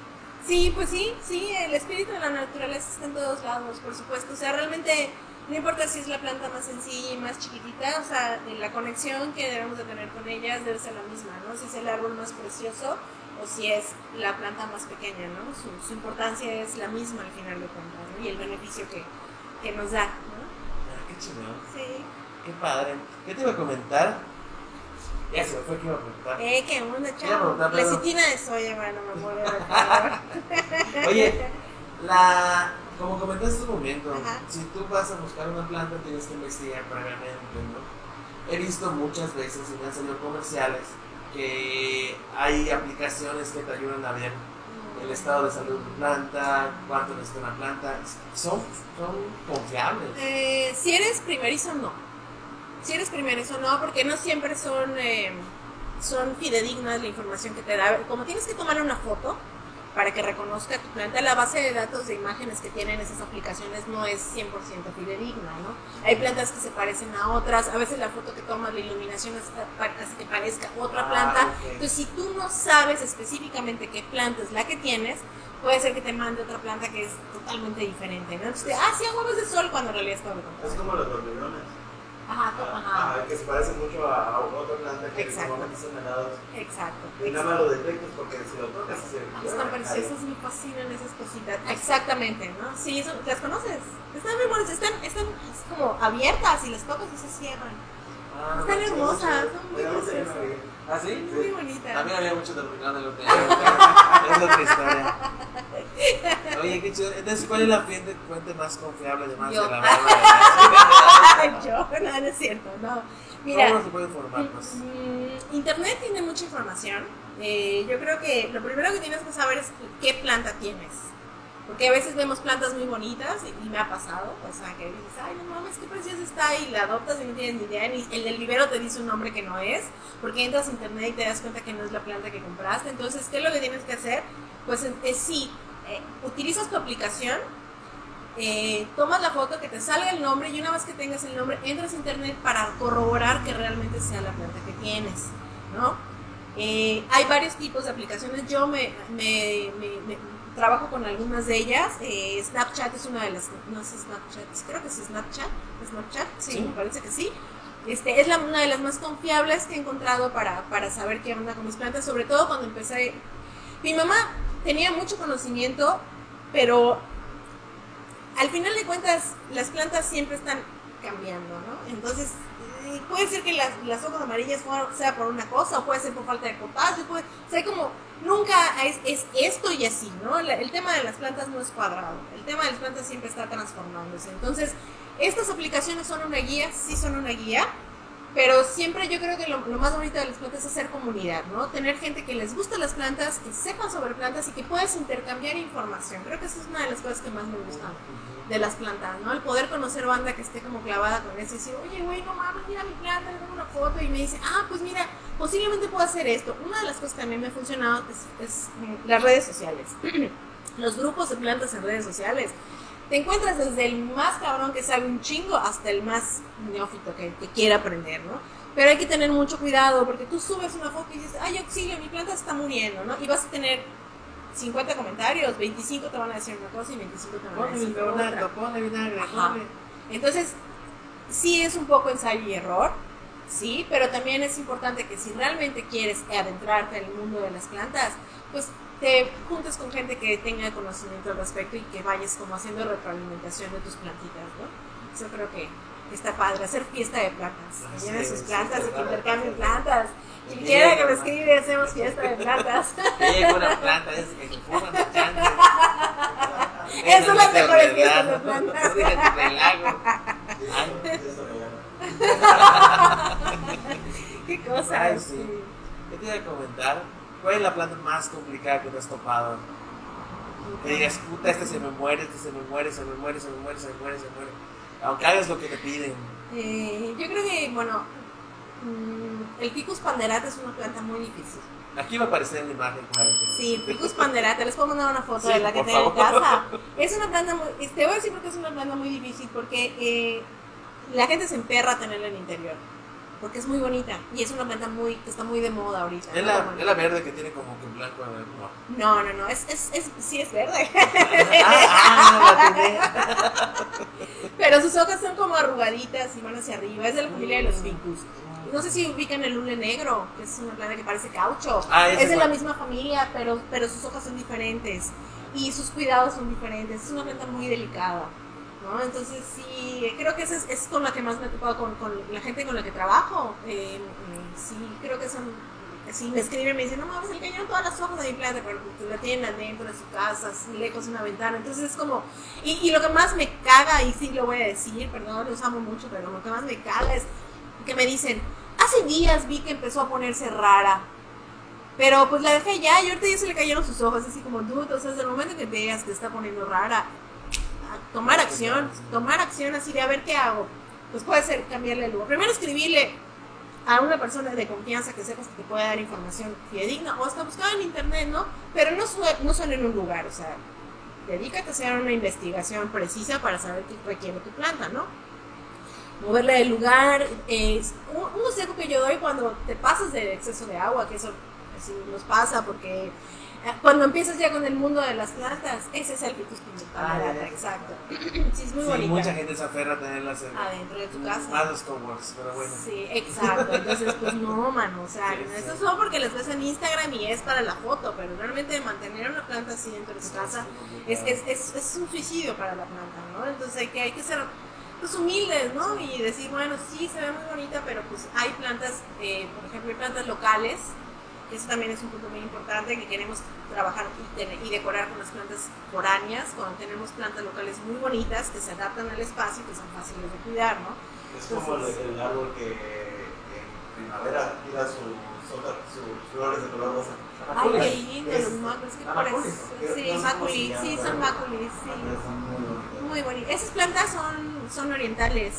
B: Sí, pues sí, sí, el espíritu de la naturaleza está en todos lados, por supuesto. O sea, realmente no importa si es la planta más sencilla y más chiquitita, o sea, la conexión que debemos de tener con ellas debe ser la misma, ¿no? Si es el árbol más precioso o si es la planta más pequeña, ¿no? Su, su importancia es la misma al final de cuentas, ¿no? Y el beneficio que, que nos da, ¿no?
A: Ah, qué chingón,
B: Sí.
A: qué padre. ¿Qué te iba a comentar? Me fue que iba a comentar.
B: Eh, chavo.
A: preguntarle algo.
B: Lecitina de soya, bueno, me muero de.
A: Oye, la, como comentaste hace un momento,
B: Ajá.
A: si tú vas a buscar una planta tienes que investigar previamente, ¿no? He visto muchas veces y me han salido comerciales que hay aplicaciones que te ayudan a ver el estado de salud de tu planta, cuánto necesita una planta. Son, son confiables.
B: Eh, si eres primerizo, no. Si eres primerizo, no, porque no siempre son, eh, son fidedignas la información que te da. Como tienes que tomar una foto para que reconozca tu planta, la base de datos de imágenes que tienen esas aplicaciones no es 100% fidedigna, ¿no? Hay plantas que se parecen a otras, a veces la foto que tomas, la iluminación hace que parezca otra
A: Ah,
B: planta. Entonces, si tú no sabes específicamente qué planta es la que tienes, puede ser que te mande otra planta que es totalmente diferente, ¿no? Entonces, ah, sí, huevos de sol cuando en realidad es todo lo contrario.
C: Es como los dormilones.
B: Ajá, ajá.
C: Ah, que se parecen mucho a, a otra planta que
B: Exacto.
C: normalmente son helados.
B: Exacto.
C: Y nada más lo detectas porque si lo tocas se
B: Ah, Están preciosas, me fascinan esas cositas. Exactamente, ¿no? Sí, eso, ¿las conoces? Están muy buenas, están, están es como abiertas y las tocas y se cierran.
A: Ah,
B: Están
A: no,
B: hermosas, son muy preciosas.
A: ¿Ah, sí?
B: Muy bonitas.
A: También había mucho dormilón en lo que Es otra historia. Oye, qué chido. Entonces, ¿cuál es la fuente, fuente más confiable además
B: Yo.
A: de la barba?
B: Yo, no, no es cierto, no. Mira,
A: ¿Cómo se puede informar más?
B: Mm, Internet tiene mucha información. Eh, yo creo que lo primero que tienes que saber es qué planta tienes. Porque a veces vemos plantas muy bonitas y, y me ha pasado, o sea, que dices, ay, no mames, qué preciosa está, y la adoptas y no tienes ni idea, ni el del vivero te dice un nombre que no es, porque entras a internet y te das cuenta que no es la planta que compraste. Entonces, ¿qué es lo que tienes que hacer? Pues es, es sí, eh, utilizas tu aplicación, eh, tomas la foto, que te salga el nombre y una vez que tengas el nombre, entras a internet para corroborar que realmente sea la planta que tienes, ¿no? Eh, hay varios tipos de aplicaciones, yo me, me- me- me- trabajo con algunas de ellas, eh, Snapchat es una de las, no sé Snapchat, creo que es Snapchat, Snapchat, sí,
A: Sí.
B: me parece que sí. Este, es la, una de las más confiables que he encontrado para, para saber qué onda con mis plantas, sobre todo cuando empecé. Mi mamá tenía mucho conocimiento, pero al final de cuentas las plantas siempre están cambiando, ¿no? Entonces, eh, puede ser que las, las hojas amarillas sea por una cosa, o puede ser por falta de potasio, puede, o como nunca es, es esto y así, ¿no? La- el tema de las plantas no es cuadrado, el tema de las plantas siempre está transformándose. Entonces, estas aplicaciones son una guía, sí son una guía, pero siempre yo creo que lo, más bonito de las plantas es hacer comunidad, ¿no? Tener gente que les gusta las plantas, que sepan sobre plantas y que puedas intercambiar información. Creo que esa es una de las cosas que más me gustan de las plantas, ¿no? El poder conocer banda que esté como clavada con eso y decir, oye, güey, no mames, mira mi planta, le tomo una foto y me dice, ah, pues mira, posiblemente puedo hacer esto. Una de las cosas que a mí me ha funcionado es, es, las redes sociales. Los grupos de plantas en redes sociales. Te encuentras desde el más cabrón que sabe un chingo hasta el más neófito que, que quiera aprender, ¿no? Pero hay que tener mucho cuidado porque tú subes una foto y dices, ay, auxilio, mi planta está muriendo, ¿no? Y vas a tener 50 comentarios, 25 te van a decir una cosa y 25 te van a
A: Ponle
B: decir
A: vinagre,
B: otra.
A: ponle vinagre, ponle.
B: Entonces, sí es un poco ensayo y error, sí, pero también es importante que si realmente quieres adentrarte en el mundo de las plantas, pues te juntes con gente que tenga conocimiento al respecto y que vayas como haciendo retroalimentación de tus plantitas, ¿no? Eso creo que está padre, hacer fiesta de plantas, que
A: Así
B: lleven sus plantas y que intercambien plantas.
A: Sí,
B: quiera que me escribe, hacemos fiesta de plantas.
A: Que llegue una planta, es que se fuman.
B: Esas son las mejores fiestas de plantas. Qué cosa.
A: Ay, sí. ¿Qué te iba a comentar? ¿Cuál es la planta más complicada que te has topado? Que digas, puta, este se me muere, este se me muere, se me muere, se me muere, se me muere, se me muere. Aunque hagas lo que te piden.
B: Eh, yo creo que, bueno, mm, el Ficus panderata es una planta muy difícil.
A: Aquí va a aparecer la imagen, claro. sí.
B: Ficus panderata, les puedo mandar una foto
A: Sí,
B: de la que tengo en casa. Es una planta muy, te voy a decir porque es una planta muy difícil, porque eh, la gente se emperra a tenerla en el interior. Porque es muy bonita y es una planta muy que está muy de moda ahorita.
A: Es
B: ¿no?
A: la, la verde que tiene como que blanco. No.
B: No, no, no, es, es, es, sí es verde.
A: Ah, ah.
B: Pero sus hojas son como arrugaditas y van hacia arriba. Es de la familia de los ficus. No sé si ubican el hule negro, que es una planta que parece caucho.
A: Ah,
B: es de la misma familia, pero, pero sus hojas son diferentes. Y sus cuidados son diferentes. Es una planta muy delicada. ¿No? Entonces sí, creo que esa es, es con la que más me he topado con, con la gente con la que trabajo. Eh, sí, creo que son... Si me escriben me dicen, no mames, el cañón todas las hojas de mi planta, pero pues, la tienen adentro de su casa, lejos de una ventana. Entonces es como... Y, y lo que más me caga, y sí lo voy a decir, perdón, los amo mucho, pero lo que más me caga es que me dicen, hace días vi que empezó a ponerse rara. Pero pues la dejé ya y ahorita ya se le cayeron sus hojas, así como dude, o sea, desde el momento que veas que está poniendo rara, tomar acción, tomar acción así de a ver qué hago. Pues puede ser cambiarle el lugar. Primero escribirle a una persona de confianza que sepas que te puede dar información fidedigna o hasta buscar en internet, ¿no? Pero no, no solo en un lugar, o sea, dedícate a hacer una investigación precisa para saber qué requiere tu planta, ¿no? Moverle del lugar. Un, consejo que yo doy cuando te pasas del exceso de agua, que eso así nos pasa porque cuando empiezas ya con el mundo de las plantas, ese es el ficus
A: Ah,
B: exacto. Sí, es muy
A: Sí,
B: bonita.
A: mucha gente se aferra a tenerlas en
B: Adentro de tu casa.
A: más los coworks, pero bueno.
B: Sí, exacto. Entonces, pues no, mano. O sea,
A: Sí, sí.
B: esto es solo porque las ves en Instagram y es para la foto, pero realmente mantener una planta así dentro de tu casa es, es, es, es un suicidio para la planta, ¿no? Entonces hay que, hay que ser pues, humildes, ¿no? Y decir, bueno, sí, se ve muy bonita, pero pues hay plantas, eh, por ejemplo, hay plantas locales, eso también es un punto muy importante, que queremos trabajar y, tener- y decorar con las plantas foráneas, cuando tenemos plantas locales muy bonitas, que se adaptan al espacio y que son fáciles de cuidar, ¿no?
C: Es como el, el árbol que en primavera tira sus sus flores de color rosa.
B: Ay, qué lindo, los por
C: ¿no?
B: Sí,
C: se
B: sí, son maculis, sí.
C: Son muy bonitas.
B: Muy bonitas. Esas plantas son, son orientales.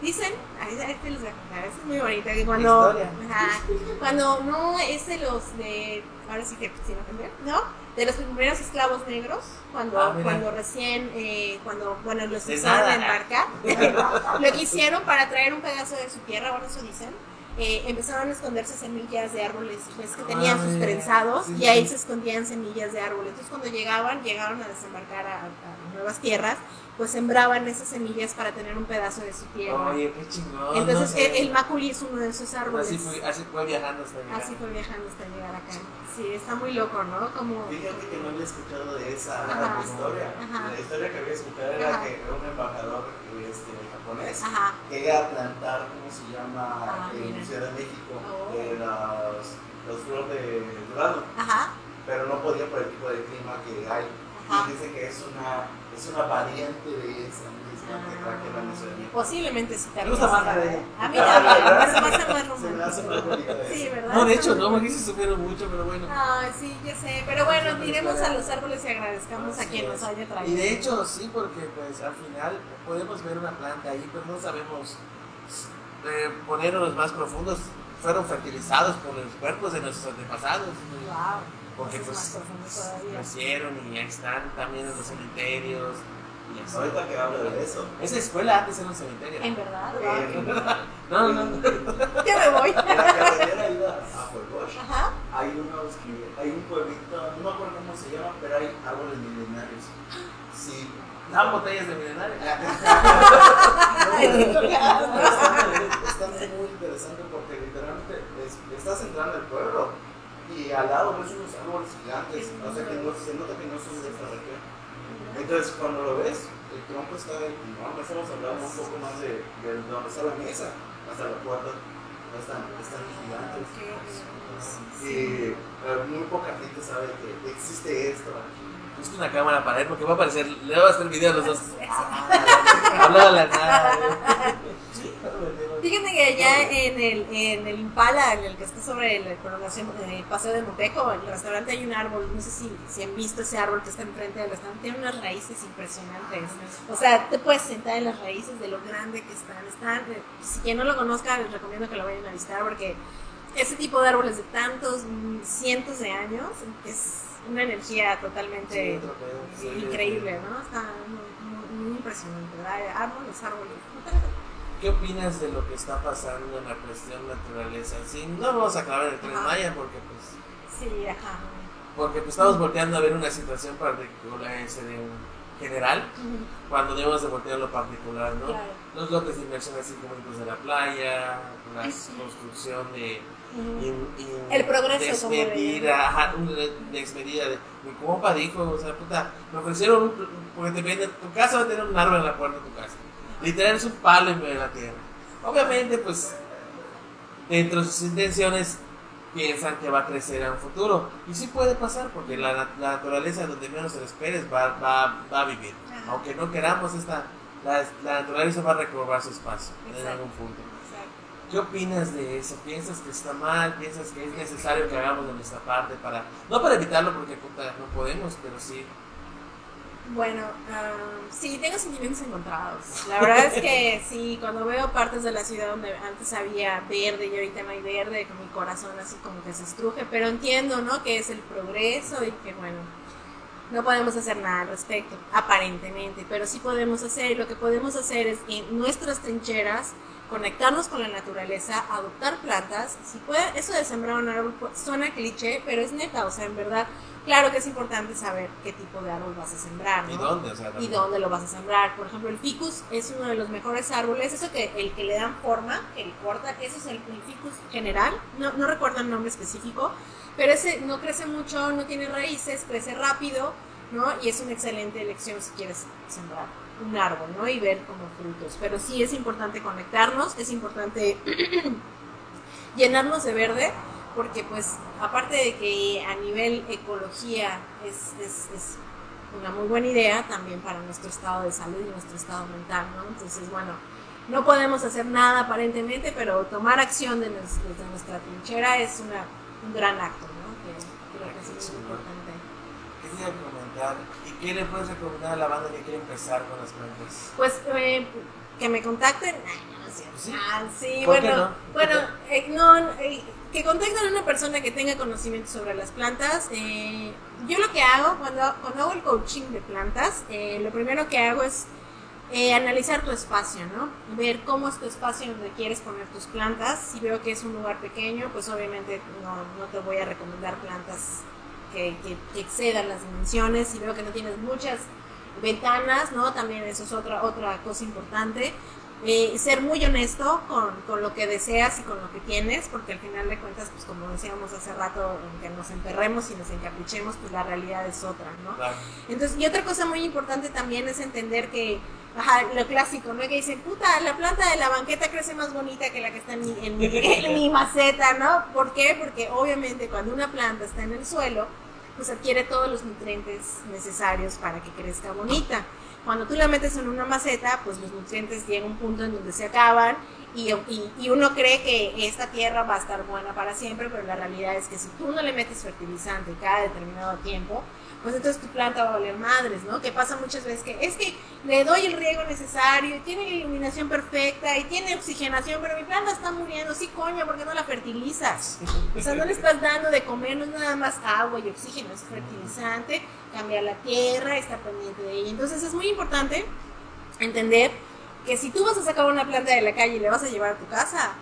B: Dicen, ahí, ahí te los voy a contar, es muy bonita, que cuando, ajá, cuando no es de los de, ahora sí que sin ofender, ¿no? De los primeros esclavos negros, cuando,
A: Ah,
B: cuando recién, eh, cuando, bueno, los empezaron a embarcar, lo que hicieron para traer un pedazo de su tierra, bueno, eso dicen, eh, empezaron a esconderse semillas de árboles pues, que tenían
A: Ah,
B: sus
A: mira.
B: trenzados
A: Sí,
B: y ahí
A: sí.
B: se escondían semillas de árboles. Entonces cuando llegaban, llegaron a desembarcar a, a nuevas tierras, pues sembraban esas semillas para tener un pedazo de su tierra.
A: Oye, qué chingón.
B: Entonces
A: no sé.
B: el, el maculi es uno de esos árboles.
A: Así fue, así fue viajando hasta llegar.
B: Así fue viajando hasta llegar acá. Sí, está muy loco, ¿no? Como...
C: Fíjate que no había escuchado de esa
B: Ajá.
C: historia.
B: Ajá.
C: La historia que había escuchado era
B: Ajá.
C: que un embajador este, japonés
B: Ajá.
C: quería plantar, ¿cómo se llama?
B: Ah,
C: en
B: mira.
C: Ciudad de México,
B: Oh.
C: eh, las, los flores de Durano,
B: Ajá.
C: pero no podía por el tipo de clima que hay.
B: Ajá.
C: Y dice que es una, es una variante de esa misma que
B: Ah.
C: Ciudad de México.
B: Posiblemente sí
A: Me
B: también.
A: gusta más la de ella.
B: A mí también, me hace más más
C: Se me hace más bonita de
B: Sí. ¿verdad?
A: No, de hecho, no, aquí se supieron mucho, pero bueno.
B: Ay, sí, ya sé. Pero bueno, tiremos a los árboles y agradezcamos a
A: Así
B: quien
A: es.
B: nos haya traído.
A: Y de hecho, sí, porque pues al final podemos ver una planta ahí, pero no sabemos eh, ponernos más profundos. Fueron fertilizados por los cuerpos de nuestros antepasados.
B: Wow.
A: Porque pues nacieron y ahí están también en los cementerios. Y así.
C: Ahorita que hablo de eso,
A: Esa escuela antes era un cementerio.
B: En verdad.
C: en,
A: No, no, no.
B: Ya me voy.
C: en la carretera iba a Pueblos.
B: Ajá.
C: hay unos que, hay un pueblito, no me acuerdo cómo se llama, pero hay árboles milenarios. Sí.
A: Dan botellas de milenario.
C: Está muy interesante porque literalmente es- estás entrando al pueblo y al lado ves unos árboles gigantes, o sea que no, se nota que no son de esta región. Entonces cuando lo ves, el tronco está enorme, estamos hablando un poco más de, de donde está la mesa hasta la puerta, están, están gigantes. Y eh, muy poca gente sabe que existe esto aquí.
A: Justo una cámara para él, porque va a aparecer, le va a hacer video a los dos. Ah, hablaba la nada.
B: Fíjate que allá en el, en el Impala, en el que está sobre el, prolongación del Paseo de Montejo, en el restaurante hay un árbol, no sé si, si han visto ese árbol que está enfrente del restaurante, tiene unas raíces impresionantes. O sea, te puedes sentar en las raíces de lo grande que están. están si quien no lo conozca, les recomiendo que lo vayan a visitar porque ese tipo de árboles de tantos mm, cientos de años es una energía totalmente
A: Sí,
B: increíble, ¿no? Está muy, muy impresionante, ¿verdad? Árboles, árboles.
A: ¿Qué opinas de lo que está pasando en la cuestión naturaleza? Sí, no vamos a acabar en el tren
B: Ajá.
A: Maya porque pues
B: Sí, ajá.
A: porque pues, estamos volteando a ver una situación particular ese de un general cuando debemos de voltear lo particular, ¿no?
B: Claro.
A: Los lotes de inversión así como de la playa, la
B: Sí.
A: construcción de
B: Ujú.
A: in- in-
B: El progreso,
A: desmedida, ajá, una de- desmedida de mi compa dijo, o sea, puta, me ofrecieron un, porque te venden, tu casa va a tener un árbol en la puerta de tu casa. Literal es un palo en medio de la tierra. Obviamente, pues, dentro de sus intenciones piensan que va a crecer en un futuro. Y sí puede pasar, porque la, la naturaleza donde menos te lo esperes va, va, va a vivir.
B: Ajá.
A: Aunque no queramos, esta, la, la naturaleza va a recobrar su espacio en
B: Exacto.
A: algún punto.
B: Exacto.
A: ¿Qué opinas de eso? ¿Piensas que está mal? ¿Piensas que es necesario que hagamos de nuestra parte para, no para evitarlo porque no podemos, pero sí?
B: Bueno, ah, sí, tengo sentimientos encontrados. La verdad es que sí, cuando veo partes de la ciudad donde antes había verde y ahorita no hay verde, con mi corazón así como que se estruje, pero entiendo, ¿no? Que es el progreso y que, bueno, no podemos hacer nada al respecto, aparentemente, pero sí podemos hacer, y lo que podemos hacer es en nuestras trincheras conectarnos con la naturaleza, adoptar plantas, si puede, eso de sembrar un árbol suena cliché, pero es neta, o sea, en verdad, claro que es importante saber qué tipo de árbol vas a sembrar, ¿no?
A: ¿Y dónde? O sea,
B: y dónde lo vas a sembrar. Por ejemplo, el ficus es uno de los mejores árboles, eso que el que le dan forma, que le corta, ese es el, el ficus general, no, no recuerdo el nombre específico, pero ese no crece mucho, no tiene raíces, crece rápido, ¿no? Y es una excelente elección si quieres sembrar un árbol, ¿no? Y ver como frutos. Pero sí es importante conectarnos, es importante llenarnos de verde, porque pues aparte de que a nivel ecología es, es, es una muy buena idea también para nuestro estado de salud y nuestro estado mental, ¿no? Entonces, bueno, no podemos hacer nada aparentemente, pero tomar acción de nos- nuestra trinchera es una, un gran acto, ¿no? Que creo que es muy importante.
A: ¿Qué te iba a comentar? ¿Y qué le puedes recomendar a la banda que quiere empezar con las plantas?
B: Pues eh, que me contacten. Ay, no, cierto.
A: ¿Sí?
B: Ah, sí,
A: ¿Por qué
B: bueno,
A: no?
B: bueno, eh, no, eh, que contacten a una persona que tenga conocimiento sobre las plantas. Eh, yo lo que hago cuando, cuando hago el coaching de plantas, eh, lo primero que hago es eh, analizar tu espacio, ¿no? Ver cómo es tu espacio donde quieres poner tus plantas. Si veo que es un lugar pequeño, pues obviamente no, no te voy a recomendar plantas que, que- que excedan las dimensiones. Si veo que no tienes muchas ventanas, ¿no? También eso es otra, otra cosa importante. Eh, ser muy honesto con, con lo que deseas y con lo que tienes, porque al final de cuentas, pues como decíamos hace rato, aunque nos emperremos y nos encaprichemos, pues la realidad es otra, ¿no?
A: Claro.
B: Entonces, y otra cosa muy importante también es entender que, ajá, lo clásico, ¿no? Que dicen, puta, la planta de la banqueta crece más bonita que la que está en mi, en mi- en mi maceta, ¿no? ¿Por qué? Porque obviamente cuando una planta está en el suelo, pues adquiere todos los nutrientes necesarios para que crezca bonita. Cuando tú la metes en una maceta, pues los nutrientes llegan a un punto en donde se acaban y, y- y uno cree que esta tierra va a estar buena para siempre, pero la realidad es que si tú no le metes fertilizante cada determinado tiempo, pues entonces tu planta va a valer madres, ¿no? Que pasa muchas veces que es que le doy el riego necesario, y tiene la iluminación perfecta y tiene oxigenación, pero mi planta está muriendo, sí coño, ¿por qué no la fertilizas? O sea, no le estás dando de comer, no es nada más agua y oxígeno, es fertilizante, cambiar la tierra, estar pendiente de ella. Entonces es muy importante entender que si tú vas a sacar una planta de la calle y le vas a llevar a tu casa,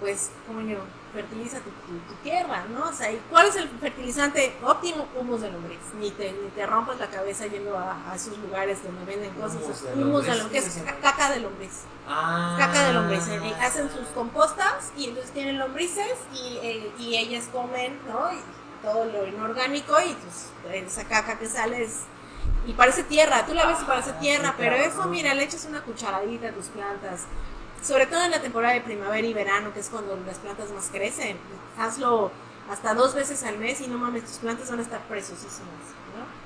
B: pues, coño, fertiliza tu, tu- tu tierra, ¿no? O sea, ¿y cuál es el fertilizante óptimo? Humus de lombriz. Ni te, ni te rompas la cabeza yendo a, a esos lugares donde venden cosas.
A: Humus de
B: Humus de
A: lombriz,
B: caca de lombriz
A: Ah.
B: caca de lombriz. eh, hacen sus compostas y entonces tienen lombrices y, eh, y ellas comen, ¿no? Y todo lo inorgánico y pues esa caca que sale es... Y parece tierra, tú la ves y parece tierra, pero eso, mira, le echas una cucharadita a tus plantas. Sobre todo en la temporada de primavera y verano, que es cuando las plantas más crecen. Hazlo hasta dos veces al mes y no mames, tus plantas van a estar preciosísimas, ¿no?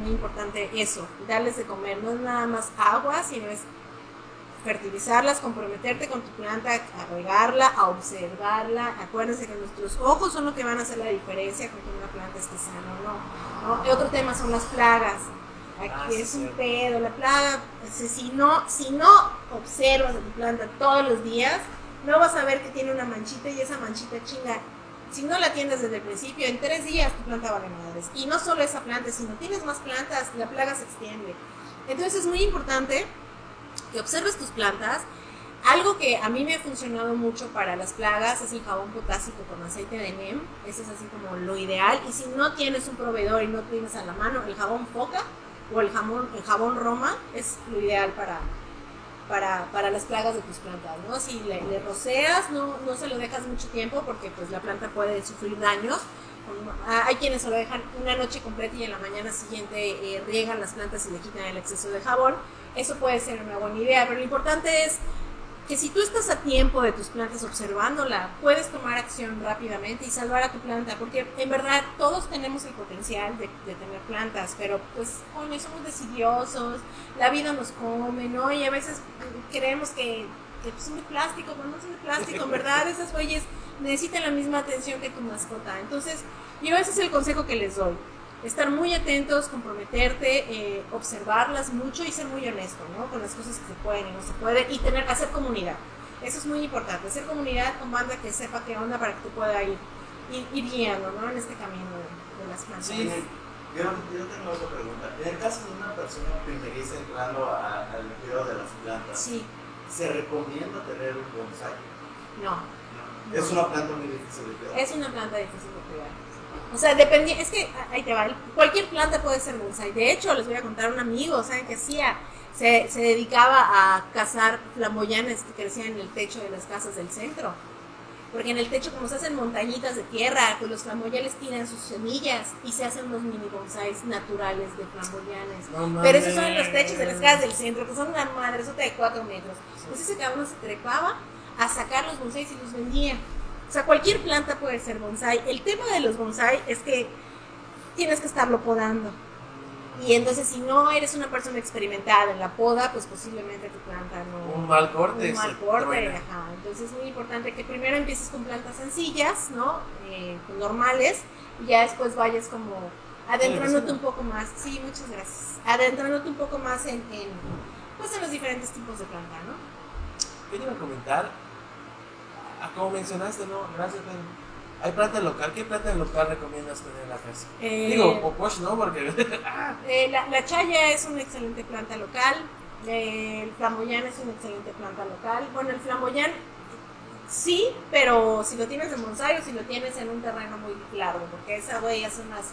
B: muy importante eso, darles de comer. No es nada más agua, sino es fertilizarlas, comprometerte con tu planta, a regarla, a observarla. Acuérdense que nuestros ojos son lo que van a hacer la diferencia con que una planta esté sana o no. ¿no? Otro tema son las plagas. Aquí es un pedo, la plaga, si si no, si no observas a tu planta todos los días, no vas a ver que tiene una manchita y esa manchita chinga. Si no la atiendes desde el principio, en tres días tu planta vale madres. Y no solo esa planta, sino tienes más plantas, la plaga se extiende. Entonces es muy importante que observes tus plantas. Algo que a mí me ha funcionado mucho para las plagas es el jabón potásico con aceite de NEM. Ese es así como lo ideal. Y si no tienes un proveedor y no tienes a la mano el jabón Foca o el jabón, el jabón Roma, es lo ideal para, para, para las plagas de tus plantas. ¿no? Si le, le roceas, no, no se lo dejas mucho tiempo porque pues, la planta puede sufrir daños. Ah, Hay quienes se lo dejan una noche completa y en la mañana siguiente eh, riegan las plantas y le quitan el exceso de jabón. Eso puede ser una buena idea, pero lo importante es que si tú estás a tiempo de tus plantas observándola, puedes tomar acción rápidamente y salvar a tu planta, porque en verdad todos tenemos el potencial de, de tener plantas, pero pues, coño, somos decidiosos, la vida nos come, ¿no? Y a veces creemos que, que pues, son de plástico, pero no son de plástico, en verdad, esas güeyes necesitan la misma atención que tu mascota. Entonces, yo ese es el consejo que les doy. Estar muy atentos, comprometerte, eh, observarlas mucho y ser muy honesto, ¿no? Con las cosas que se pueden y no se pueden y tener, hacer comunidad. Eso es muy importante, hacer comunidad con banda que sepa qué onda para que te pueda ir, ir, ir guiando, ¿no? En este camino de, de las plantas.
A: Sí.
C: Yo, yo tengo otra pregunta. En el caso de una persona primeriza entrando a- al cuidado de las plantas,
B: Sí,
C: ¿se recomienda tener un bonsai?
B: no.
C: Es una planta muy difícil de cuidar.
B: Es una planta difícil de cuidar. O sea, dependía, es que ah, ahí te va, cualquier planta puede ser bonsai. De hecho, les voy a contar un amigo, ¿saben qué hacía? Se, se dedicaba a cazar flamboyanes que crecían en el techo de las casas del centro. Porque en el techo, como se hacen montañitas de tierra, pues los flamboyanes tiran sus semillas y se hacen unos mini bonsais naturales de flamboyanes.
A: No
B: Pero esos son en los techos de las casas del centro, que son una madresota de 4 metros. Entonces ese cabrón se trepaba a sacar los bonsáis y los vendía. O sea, cualquier planta puede ser bonsai. El tema de los bonsai es que tienes que estarlo podando. Y entonces si no eres una persona experimentada en la poda, pues posiblemente tu planta no...
A: Un mal corte.
B: un mal corte, ajá. Entonces es muy importante que primero empieces con plantas sencillas, ¿no? Eh, normales, y ya después vayas como adentrándote un poco más. Sí, muchas gracias. Adentrándote un poco más en, en, pues en los diferentes tipos de planta, ¿no?
A: ¿Qué te iba a comentar? Ah, como mencionaste, ¿no? Gracias, Pedro. ¿Hay planta local? ¿Qué planta local recomiendas tener en la casa?
B: Eh,
A: Digo, Poposh no, porque...
B: eh, la, la chaya es una excelente planta local. eh, el flamboyán es una excelente planta local. Bueno, el flamboyán sí, pero si lo tienes en bonsai o si lo tienes en un terreno muy largo, porque esa güey hace unas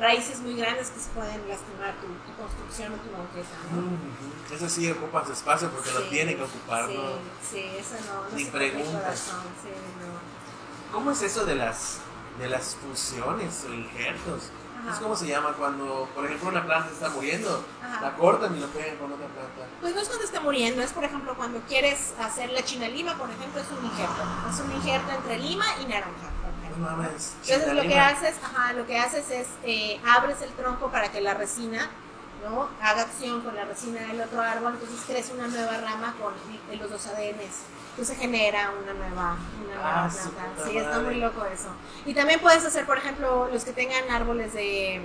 B: raíces muy grandes que se pueden lastimar tu, tu construcción o tu banqueta, ¿no?
A: Mm, Eso sí ocupas espacio porque lo
B: Sí,
A: tiene que ocupar,
B: sí,
A: ¿no?
B: Sí, eso no, no
A: Ni preguntas.
B: sí, no.
A: ¿Cómo es eso de las de las fusiones o injertos?
B: Ajá.
A: ¿Es cómo se llama cuando, por ejemplo, una planta está muriendo?
B: Ajá.
A: La cortan y lo pegan con otra planta.
B: Pues no es cuando está muriendo, es por ejemplo cuando quieres hacer la china lima, por ejemplo, es un injerto. Es un injerto entre lima y naranja,
A: No
B: ejemplo.
A: mames.
B: Entonces lo que haces, ajá, lo que haces es eh, abres el tronco para que la resina, ¿no? Haga acción con la resina del otro árbol, entonces crece una nueva rama con los dos ADNs. Entonces genera una nueva, una nueva
A: Ah,
B: planta. Sí, está muy loco eso. Y también puedes hacer, por ejemplo, los que tengan árboles de,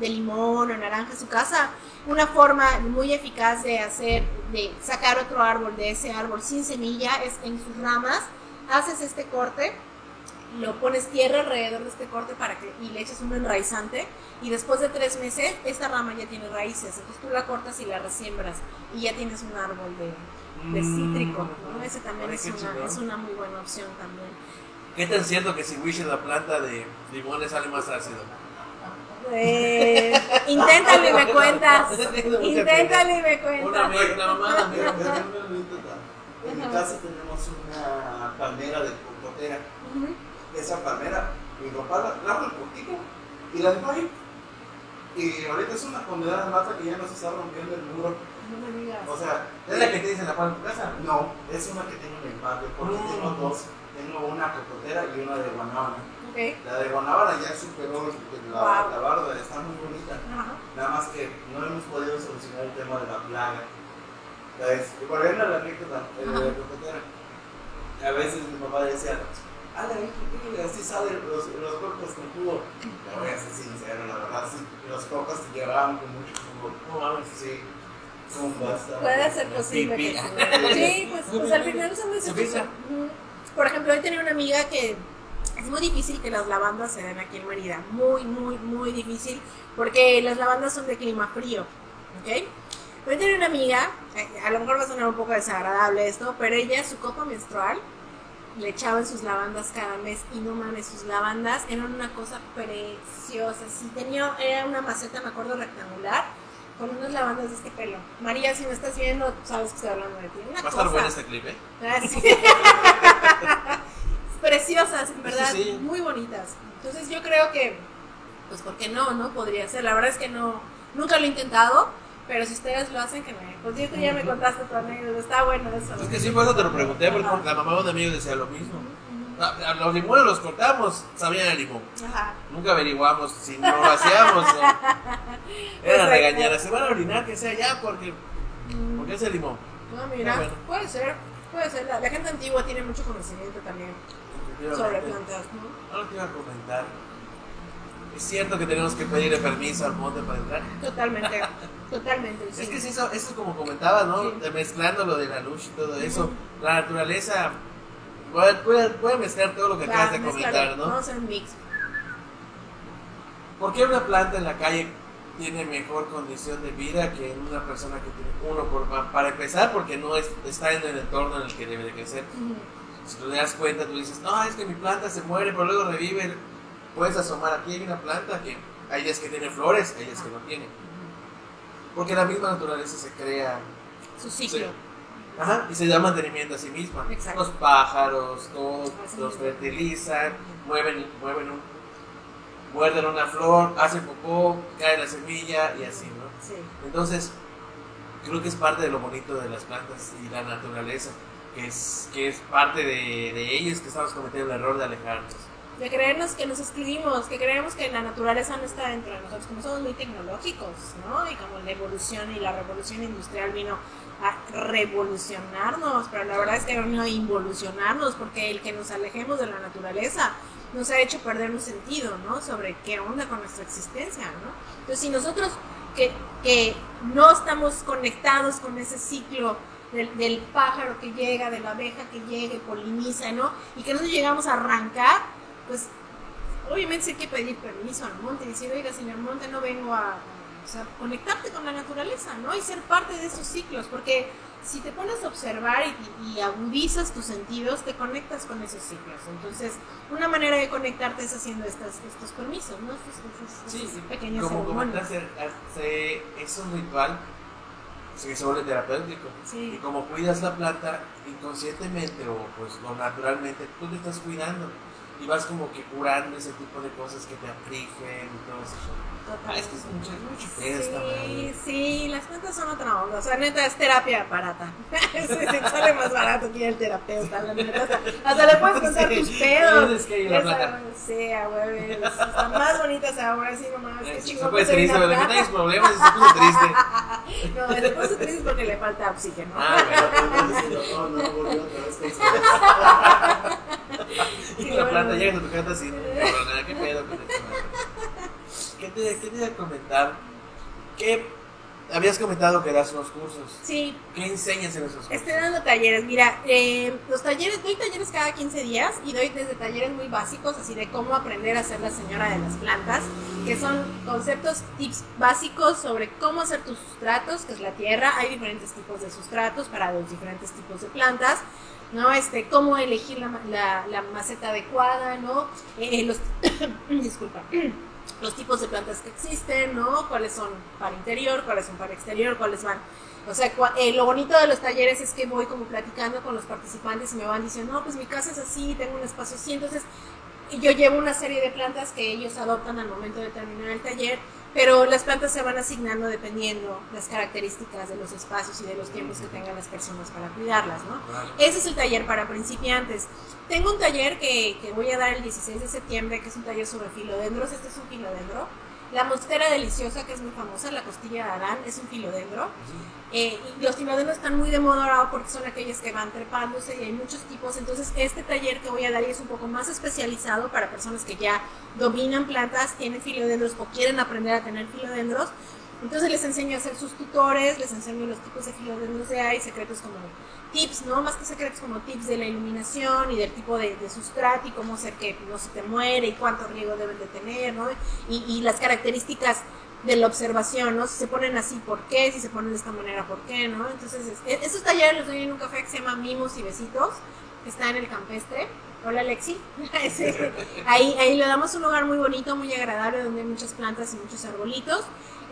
B: de limón o naranja en su casa, una forma muy eficaz de hacer, de sacar otro árbol de ese árbol sin semilla es en sus ramas, haces este corte, lo pones tierra alrededor de este corte para que, y le echas un enraizante y después de tres meses esta rama ya tiene raíces, entonces tú la cortas y la resiembras y ya tienes un árbol de, de cítrico, ¿no? Ese también es una, es una muy buena opción también.
A: ¿Qué tan cierto que si wishes la planta de limón le sale más ácido?
B: Eh, inténtalo y me cuentas. Inténtalo y me
A: Una,
B: cuentas.
A: vez, una
C: déjame una anécdota. En mi casa tenemos una palmera de cocotera. Esa palmera, mi papá la trajo el cortico y la dejó ahí. Y ahorita es una condenada mata que ya nos está rompiendo el muro.
B: No me digas.
C: O sea,
A: ¿Es la que te dicen la planta en tu casa?
C: No, es una que tengo en el patio, porque
A: Mm.
C: tengo dos. Tengo una cocotera y una de guanábana. La de Guanábana ya superó la,
B: Wow.
C: la barda, está muy bonita.
B: Ajá.
C: Nada más que no hemos podido solucionar el tema de la plaga. ¿Sabes? Y por era la anécdota eh, de la cocotera. A veces mi papá decía, ala, hijo, así salen los, los cocos con jugo. Te voy a ser sincero, la verdad, sí, los cocos te llevaban con mucho jugo.
A: No mames.
C: Sí, con bastante.
B: Puede ser posible que sí. Sí, pues, pues al final son. Ujú. Por ejemplo, hoy tenía una amiga que es muy difícil que las lavandas se den aquí en Mérida. Muy, muy, muy difícil. Porque las lavandas son de clima frío. ¿Ok? Hoy tenía una amiga, eh, a lo mejor va a sonar un poco desagradable esto, pero ella, su copa menstrual, le echaba en sus lavandas cada mes y no mames, sus lavandas eran una cosa preciosa. Sí, tenía, era una maceta, me acuerdo, rectangular, con unas lavandas de este pelo. María, si me estás viendo, sabes que estoy hablando de ti. Una
A: Va a estar bueno este clip, ¿eh?
B: Ah, sí. Preciosas, en verdad,
A: Sí, sí.
B: muy bonitas. Entonces yo creo que, pues, ¿por qué no? No podría ser. La verdad es que no, nunca lo he intentado, pero si ustedes lo hacen, que me. Pues tú ya me contaste tu anécdota, está bueno eso.
A: Es que sí, por eso te lo pregunté, porque
B: Ajá.
A: la mamá de un amigo decía lo mismo.
B: Ujú,
A: A- a Los limones los cortamos, sabían a limón.
B: Ajá.
A: Nunca averiguamos si no lo hacíamos. ¿no? Era
B: Pues,
A: regañar, se van a orinar, que sea ya, porque,
B: Mm,
A: porque es el limón.
B: No, mira,
A: Ah, bueno.
B: puede ser, puede ser. La, la gente antigua tiene mucho conocimiento también sobre plantas, ¿no?
A: Ahora te iba a comentar. Es cierto que tenemos que pedirle permiso al monte para entrar.
B: Totalmente, totalmente.
A: Es
B: sí.
A: que es eso, eso como comentaba, ¿no?
B: Sí.
A: Mezclando lo de la luz y todo eso. La naturaleza puede, puede, puede mezclar todo lo que
B: Va,
A: acabas de comentar, ¿no?
B: Vamos a un mix.
A: ¿Por qué una planta en la calle tiene mejor condición de vida que una persona que tiene uno? Por, para empezar, porque no es, está en el entorno en el que debe de crecer.
B: Ujú.
A: Si tú te das cuenta, tú dices, no, es que mi planta se muere, pero luego revive. Puedes asomar aquí, hay una planta que hay días que tiene flores, hay días que no tiene. Porque la misma naturaleza se crea
B: Su ciclo.
A: Ajá, y se da mantenimiento a sí misma.
B: Exacto.
A: Los pájaros, todos
B: Así
A: los fertilizan, mueven, mueven un, muerden una flor, hacen popó, cae la semilla y así, ¿no?
B: Sí.
A: Entonces, creo que es parte de lo bonito de las plantas y la naturaleza, que es, que es parte de, de ellos que estamos cometiendo el error de alejarnos.
B: De creernos que nos excluimos, que creemos que la naturaleza no está dentro de nosotros, como somos muy tecnológicos, ¿no? Y como la evolución y la revolución industrial vino a revolucionarnos, pero la verdad es que vino a involucionarnos, porque el que nos alejemos de la naturaleza nos ha hecho perder un sentido, ¿no? Sobre qué onda con nuestra existencia, ¿no? Entonces, si nosotros que, que no estamos conectados con ese ciclo del, del pájaro que llega, de la abeja que llega y poliniza, ¿no? Y que nosotros llegamos a arrancar, pues obviamente hay que pedir permiso al monte y decir, oiga, señor monte, no vengo a o sea, conectarte con la naturaleza, ¿no? Y ser parte de esos ciclos, porque si te pones a observar y, y agudizas tus sentidos, te conectas con esos ciclos. Entonces, una manera de conectarte es haciendo estas, estos permisos, ¿no? Estos, estos- estos pequeños
A: como
B: ceremonias.
A: es un ritual que se vuelve terapéutico. Y como cuidas la planta inconscientemente o pues naturalmente, tú te estás cuidando y vas como que curando ese tipo de cosas que te afligen y todo eso. Ah, es que es mucho, es mucho.
B: Sí, sí, las plantas son otra onda. O sea, neta, es terapia barata. Sí, sí, sale más barato que ir al terapeuta, la neta. Hasta, le puedes contar
A: Sí,
B: tus pedos.
A: es que la plata.
B: Sí, a. Están más bonitas ahora, sí, nomás. Qué
A: Eh, Se puede
B: que
A: triste, pero
B: plata.
A: tienes problemas y se puso triste.
B: No, se puso triste porque le falta oxígeno.
A: Ah, bueno.
C: No, no, volvió otra vez con su-
A: Y la planta llega a tu casa así, ¿qué pedo con esto? ¿Qué te, qué te iba a comentar? ¿Qué habías comentado que das unos cursos?
B: Sí,
A: ¿Qué enseñas en esos cursos?
B: Estoy dando talleres. Mira, eh, los talleres, doy talleres cada 15 días y doy desde talleres muy básicos, así de cómo aprender a ser la señora de las plantas, que son conceptos, tips básicos sobre cómo hacer tus sustratos, que es la tierra. Hay diferentes tipos de sustratos para los diferentes tipos de plantas. ¿no? Este, cómo elegir la, la- la maceta adecuada, ¿no? Eh, los, disculpa, los tipos de plantas que existen, ¿no? Cuáles son para interior, cuáles son para exterior, cuáles van o sea, eh, lo bonito de los talleres es que voy como platicando con los participantes y me van diciendo, no, pues mi casa es así, tengo un espacio así. Entonces, yo llevo una serie de plantas que ellos adoptan al momento de terminar el taller pero las plantas se van asignando dependiendo las características de los espacios y de los tiempos que tengan las personas para cuidarlas, ¿no? Ese es el taller para principiantes. Tengo un taller que, que voy a dar el 16 de septiembre, que es un taller sobre filodendros. Este es un filodendro. La mosquera deliciosa, que es muy famosa, la costilla de Adán, es un filodendro. Eh, y los filodendros están muy de moda ahora porque son aquellos que van trepándose y hay muchos tipos. Entonces, este taller que voy a dar es un poco más especializado para personas que ya dominan plantas, tienen filodendros o quieren aprender a tener filodendros. Entonces les enseño a hacer sus tutores, les enseño los tipos de filodendros que hay, secretos como tips, ¿no? Más que secretos como tips de la iluminación y del tipo de, sustrato y cómo hacer que no se te muere y cuánto riego deben de tener, ¿no? Y, las características de la observación, ¿no? Si se ponen así, ¿por qué? Si se ponen de esta manera, ¿por qué? ¿no? Entonces, esos talleres los doy en un café que se llama Mimos y Besitos, que está en el campestre. Hola Lexi. ahí, ahí le damos un lugar muy bonito, muy agradable, donde hay muchas plantas y muchos arbolitos.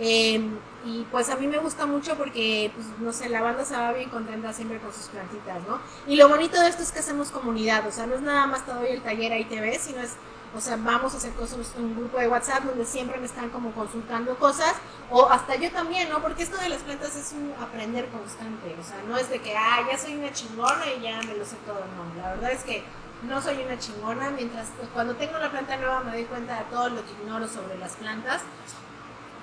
B: Em, y pues a mí me gusta mucho porque, pues, no sé, la banda se va bien contenta siempre con sus plantitas, ¿no? Y lo bonito de esto es que hacemos comunidad, o sea, no es nada más te doy el taller ahí te ves, sino es, o sea, vamos a hacer cosas en un grupo de WhatsApp donde siempre me están como consultando cosas, o hasta yo también, ¿no? Porque esto de las plantas es un aprender constante, o sea, no es de que, ah, ya soy una chingona y ya me lo sé todo, no, la verdad es que no soy una chingona, mientras cuando tengo una planta nueva me doy cuenta de todo lo que ignoro sobre las plantas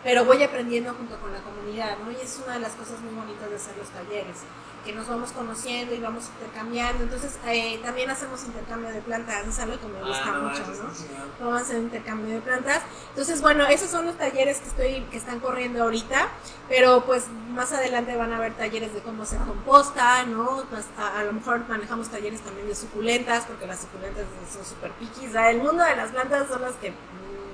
B: pero voy aprendiendo junto con la comunidad, ¿no? Y es una de las cosas muy bonitas de hacer los talleres, que nos vamos conociendo y vamos intercambiando. Entonces, eh, también hacemos intercambio de plantas, es algo que me gusta ah, mucho, ¿no? Vamos a hacer intercambio de plantas. Entonces, bueno, esos son los talleres que estoy que están corriendo ahorita, pero pues más adelante van a haber talleres de cómo hacer composta, ¿no? Pues, a, lo mejor manejamos talleres también de suculentas, porque las suculentas son súper piquis. El mundo de las plantas son las que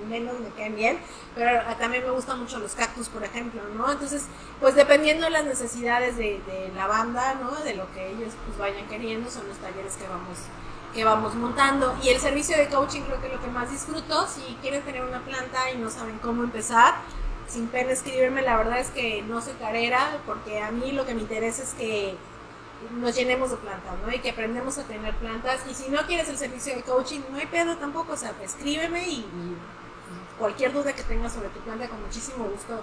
B: menos me caen bien, pero también me gustan mucho los cactus, por ejemplo, ¿no? Entonces, pues dependiendo de las necesidades de, la banda, ¿no? De lo que ellos pues vayan queriendo, son los talleres que vamos que vamos montando. Y el servicio de coaching creo que es lo que más disfruto. Si quieren tener una planta y no saben cómo empezar, sin pena escribirme, la verdad es que no soy carera, porque a mí lo que me interesa es que nos llenemos de plantas, ¿no? Y que aprendemos a tener plantas. Y si no quieres el servicio de coaching, no hay pedo tampoco, o sea, escríbeme y cualquier duda que tengas sobre tu planta, con muchísimo gusto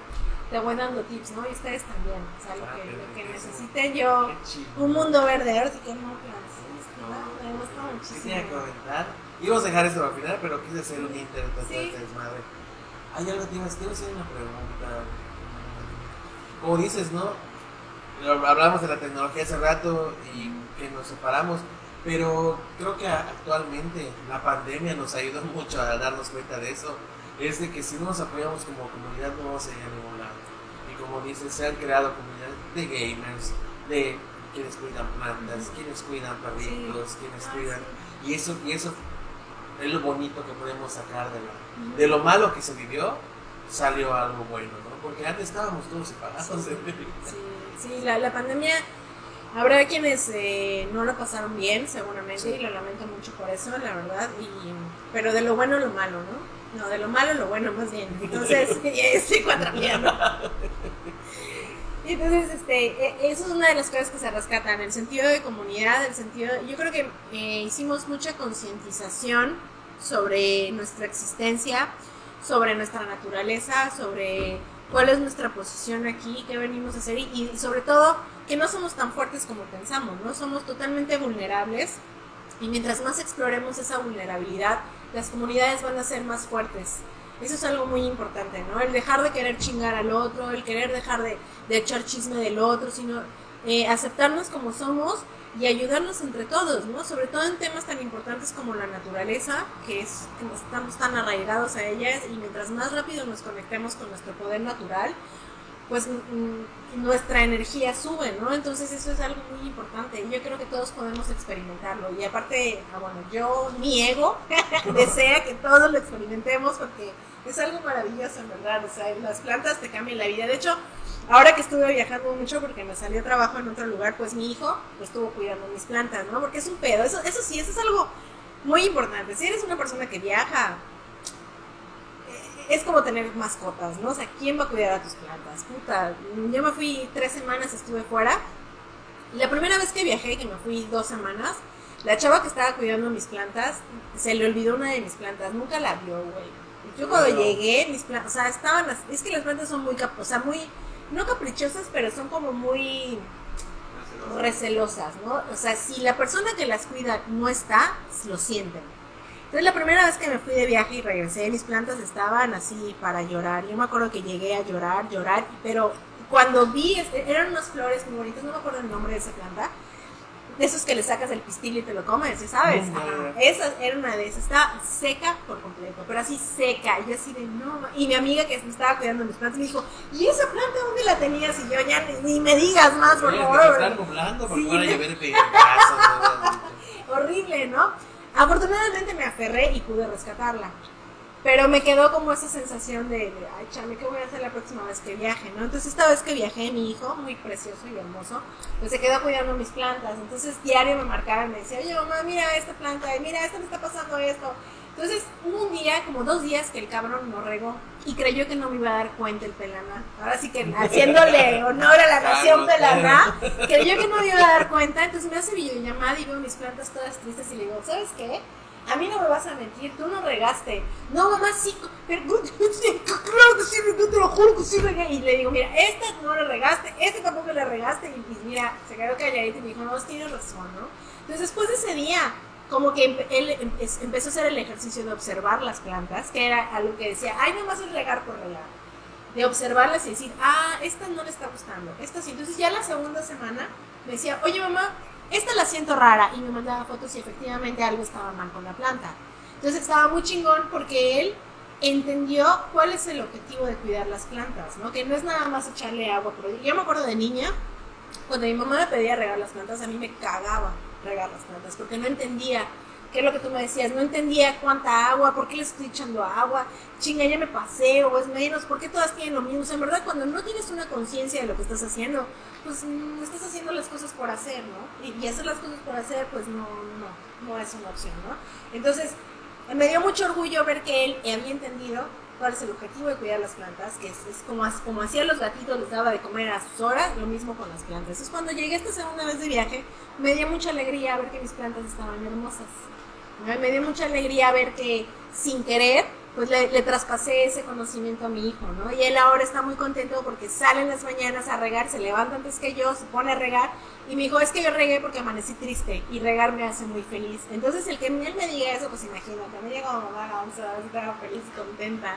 B: te voy dando tips, ¿no? Y ustedes también, o sea, lo ah, que, necesiten yo, un mundo verde, ahora sí que no
A: no, me gusta muchísimo. Quería comentar, íbamos a dejar esto al final, pero quise hacer un intento de este desmadre. Hay algo que tienes, quiero hacer una pregunta. Como dices, ¿no? Hablamos de la tecnología hace rato y que nos separamos, pero creo que actualmente la pandemia nos ayudó mucho a darnos cuenta de eso es de que si no nos apoyamos como comunidad no vamos a ir a ningún lado. Y como dices, se han creado comunidades de gamers, de quienes cuidan plantas, quienes cuidan perritos, quienes ah, cuidan... Y eso, y eso es lo bonito que podemos sacar de, la, de lo malo que se vivió, salió algo bueno, ¿no? Porque antes estábamos todos separados.
B: Sí, sí, la, la, pandemia, habrá quienes eh, no lo pasaron bien, seguramente, y lo lamento mucho por eso, la verdad, y, pero de lo bueno lo malo, ¿no? No, de lo malo lo bueno más bien. Entonces, estoy cuatrapeando. Entonces, este, e, eso es una de las cosas que se rescatan, el sentido de comunidad, el sentido, yo creo que eh, hicimos mucha concientización sobre nuestra existencia, sobre nuestra naturaleza, sobre cuál es nuestra posición aquí, qué venimos a hacer y, y sobre todo que no somos tan fuertes como pensamos, ¿no? Somos totalmente vulnerables y mientras más exploremos esa vulnerabilidad, las comunidades van a ser más fuertes. Eso es algo muy importante, ¿no? El dejar de querer chingar al otro, el querer dejar de, echar chisme del otro, sino eh, aceptarnos como somos y ayudarnos entre todos, ¿no? Sobre todo en temas tan importantes como la naturaleza, que que estamos tan arraigados a ellas y mientras más rápido nos conectemos con nuestro poder natural, pues mm, nuestra energía sube, ¿no? Entonces eso es algo muy importante. Y yo creo que todos podemos experimentarlo. Y aparte, ah, bueno, yo, mi ego desea que todos lo experimentemos porque es algo maravilloso, verdad, o sea, las plantas te cambian la vida, de hecho, ahora que estuve viajando mucho porque me salió trabajo en otro lugar, pues mi hijo estuvo cuidando mis plantas, ¿no? Porque es un pedo, eso, eso sí, eso es algo muy importante, si eres una persona que viaja es como tener mascotas, ¿no? O sea, ¿quién va a cuidar a tus plantas? Puta, yo me fui tres semanas, estuve fuera. La primera vez que viajé, que me fui dos semanas, la chava que estaba cuidando mis plantas, se le olvidó una de mis plantas, nunca la vio, güey. Yo cuando llegué, mis plantas, o sea, estaban, as- es que las plantas son muy, cap- o sea, muy, no caprichosas, pero son como muy recelosas, ¿no? O sea, si la persona que las cuida no está, lo sienten. Entonces la primera vez que me fui de viaje y regresé, mis plantas estaban así para llorar. Yo me acuerdo que llegué a llorar, llorar, pero cuando vi, este, eran unas flores muy bonitas, no me acuerdo el nombre de esa planta, de esos que le sacas el pistil y te lo comes, ¿sí ¿sabes? Esa era una de esas, estaba seca por completo, pero así seca, y yo así de no, ma-". y mi amiga que me estaba cuidando mis plantas me dijo, ¿y esa planta dónde la tenías? Y yo, ya ni, ni me digas más, por
A: Oye,
B: favor.
A: están
B: Sí. horrible, ¿no? Afortunadamente me aferré y pude rescatarla. Pero me quedó como esa sensación de, ay, chame, ¿qué voy a hacer la próxima vez que viaje, no? Entonces, esta vez que viajé, mi hijo, muy precioso y hermoso, pues se quedó cuidando mis plantas. Entonces, diario me marcaba y me decía, oye, mamá, mira esta planta, mira, esto me está pasando esto. Entonces, hubo un día, como dos días, que el cabrón no regó y creyó que no me iba a dar cuenta el pelana. Ahora sí que haciéndole honor a la nación pelana, creyó que no me iba a dar cuenta. Entonces me hace videollamada y veo mis plantas todas tristes y le digo, ¿sabes qué? A mí no me vas a mentir, tú no regaste. No, mamá, sí, pero claro que sí regué, te lo juro que sí regué. Y le digo, mira, esta no la regaste, esta tampoco la regaste. Y, y mira, se quedó calladito y me dijo, no, tienes razón, ¿no? Entonces después de ese día, como que él em- empezó a hacer el ejercicio de observar las plantas, que era algo que decía, ay, nomás es regar por regar. De observarlas y decir, ah, esta no le está gustando, esta sí. Entonces ya la segunda semana me decía, oye mamá, esta la siento rara. Y me mandaba fotos y efectivamente algo estaba mal con la planta. Entonces estaba muy chingón porque él entendió cuál es el objetivo de cuidar las plantas, ¿no? Que no es nada más echarle agua. Pero yo me acuerdo de niña, cuando mi mamá me pedía regar las plantas, a mí me cagaba regar las plantas porque no entendía qué es lo que tú me decías, no entendía cuánta agua, por qué les estoy echando agua, chinga, ya me pasé o es menos, por qué todas tienen lo mismo. En verdad, cuando no tienes una conciencia de lo que estás haciendo, pues mm, estás haciendo las cosas por hacer, ¿no? Y hacer las cosas por hacer, pues no, no, no es una opción, ¿no? Entonces, me dio mucho orgullo ver que él había entendido cuál es el objetivo de cuidar las plantas, que es, como, como hacía los gatitos, les daba de comer a sus horas, lo mismo con las plantas. Entonces, cuando llegué esta segunda vez de viaje, me dio mucha alegría ver que mis plantas estaban hermosas. Me dio mucha alegría ver que sin querer, pues le, le traspasé ese conocimiento a mi hijo, ¿no? Y él ahora está muy contento porque sale en las mañanas a regar, se levanta antes que yo, se pone a regar, y me dijo, es que yo regué porque amanecí triste, y regar me hace muy feliz. Entonces, el que él me diga eso, pues imagínate, mí llega como mamá a la once, a ver si estaba feliz contenta,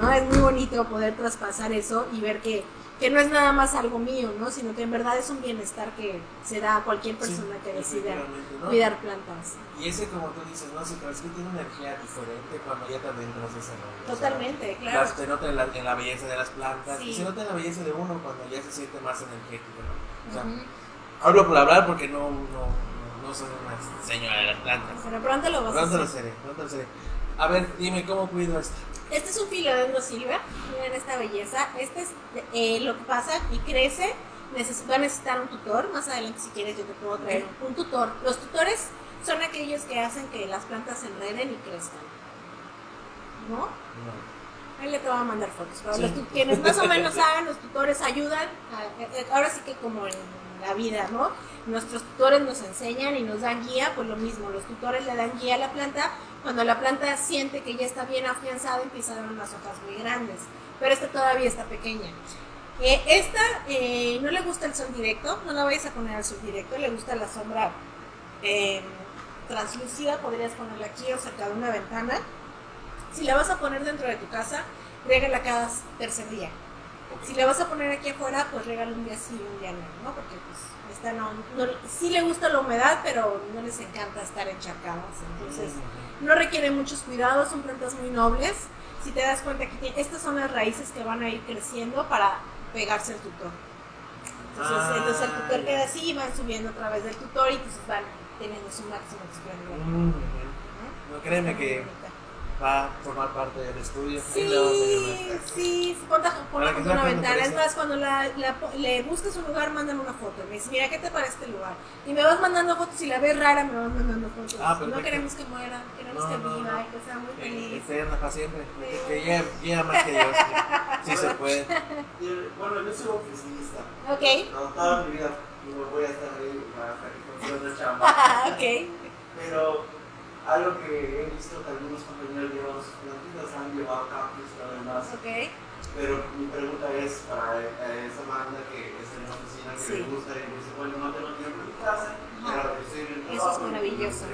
B: ¿no? Es muy bonito poder traspasar eso y ver que, que no es nada más algo mío, ¿no? Sino que en verdad es un bienestar que se da a cualquier persona que decida
A: ¿no?
B: cuidar plantas.
A: Y ese, como tú dices, ¿no? Se transmite una energía diferente cuando ya te adentras de ese rollo. o sea,
B: Totalmente, claro.
A: las- se nota en la, en la belleza de las plantas
B: Sí.
A: y se nota en la belleza de uno cuando ya se siente más energético. ¿no? O sea, hablo por hablar porque no, no, no soy una señora de las plantas.
B: Pero pronto lo vas
A: Pronto
B: a
A: lo
B: hacer.
A: seré, pronto lo seré. A ver, dime cómo cuido esto.
B: Este es un filodendro silva, miren esta belleza. Este es eh, lo que pasa y crece. Neces- va a necesitar un tutor. Más adelante, si quieres, yo te puedo traer un tutor. Los tutores son aquellos que hacen que las plantas se enreden y crezcan. ¿No?
A: No.
B: Ahí le te voy a mandar fotos. Pero
A: Sí.
B: los quienes más o menos saben, los tutores ayudan. a- eh, ahora sí que como en la vida, ¿no? Nuestros tutores nos enseñan y nos dan guía, pues lo mismo. Los tutores le dan guía a la planta. Cuando la planta siente que ya está bien afianzada, empieza a dar unas hojas muy grandes. Pero esta todavía está pequeña. Eh, esta eh, no le gusta el sol directo, no la vayas a poner al sol directo, le gusta la sombra eh, translúcida, podrías ponerla aquí o cerca de una ventana. Si la vas a poner dentro de tu casa, régala cada tercer día. Si la vas a poner aquí afuera, pues regala un día sí y un día no, ¿no? Porque esta no, no- sí le gusta la humedad, pero no les encanta estar encharcadas. Entonces, no requiere muchos cuidados, son plantas muy nobles. Si te das cuenta que estas son las raíces que van a ir creciendo para pegarse al tutor. Entonces,
A: Ah,
B: entonces el tutor
A: ya.
B: queda así y van subiendo a través del tutor y pues van teniendo su máximo esplendor.
A: Mm,
B: ¿no?
A: No, créeme que. Va a formar parte del estudio.
B: Sí, sí, ponla, ponla
A: Para
B: a una ventana. Es más, cuando la, la po- le buscas un lugar, mándame una foto. Me dice, mira, ¿qué te parece este lugar? Y me vas mandando fotos. Si la ves rara, me vas mandando fotos.
A: Ah,
B: no queremos que muera, queremos
A: No,
B: que
A: no,
B: viva
A: no.
B: y que sea muy
A: Que-
B: feliz.
A: Eterna para siempre. Que, que llegue, llegue más que que Sí se puede.
C: Y, Bueno, yo soy oficinista.
B: Ok.
C: No, toda mi vida no voy a estar ahí hasta que funcione el chamba.
B: ok.
C: Pero algo que he visto que algunos compañeros plantitas han llevado cactus además.
B: Ok.
C: Pero mi pregunta es para eh, esa banda que está en la oficina que
B: Sí.
C: le gusta y dice, bueno, no tengo tiempo en casa, pero estoy en el
B: Eso es
C: trabajo,
B: maravilloso.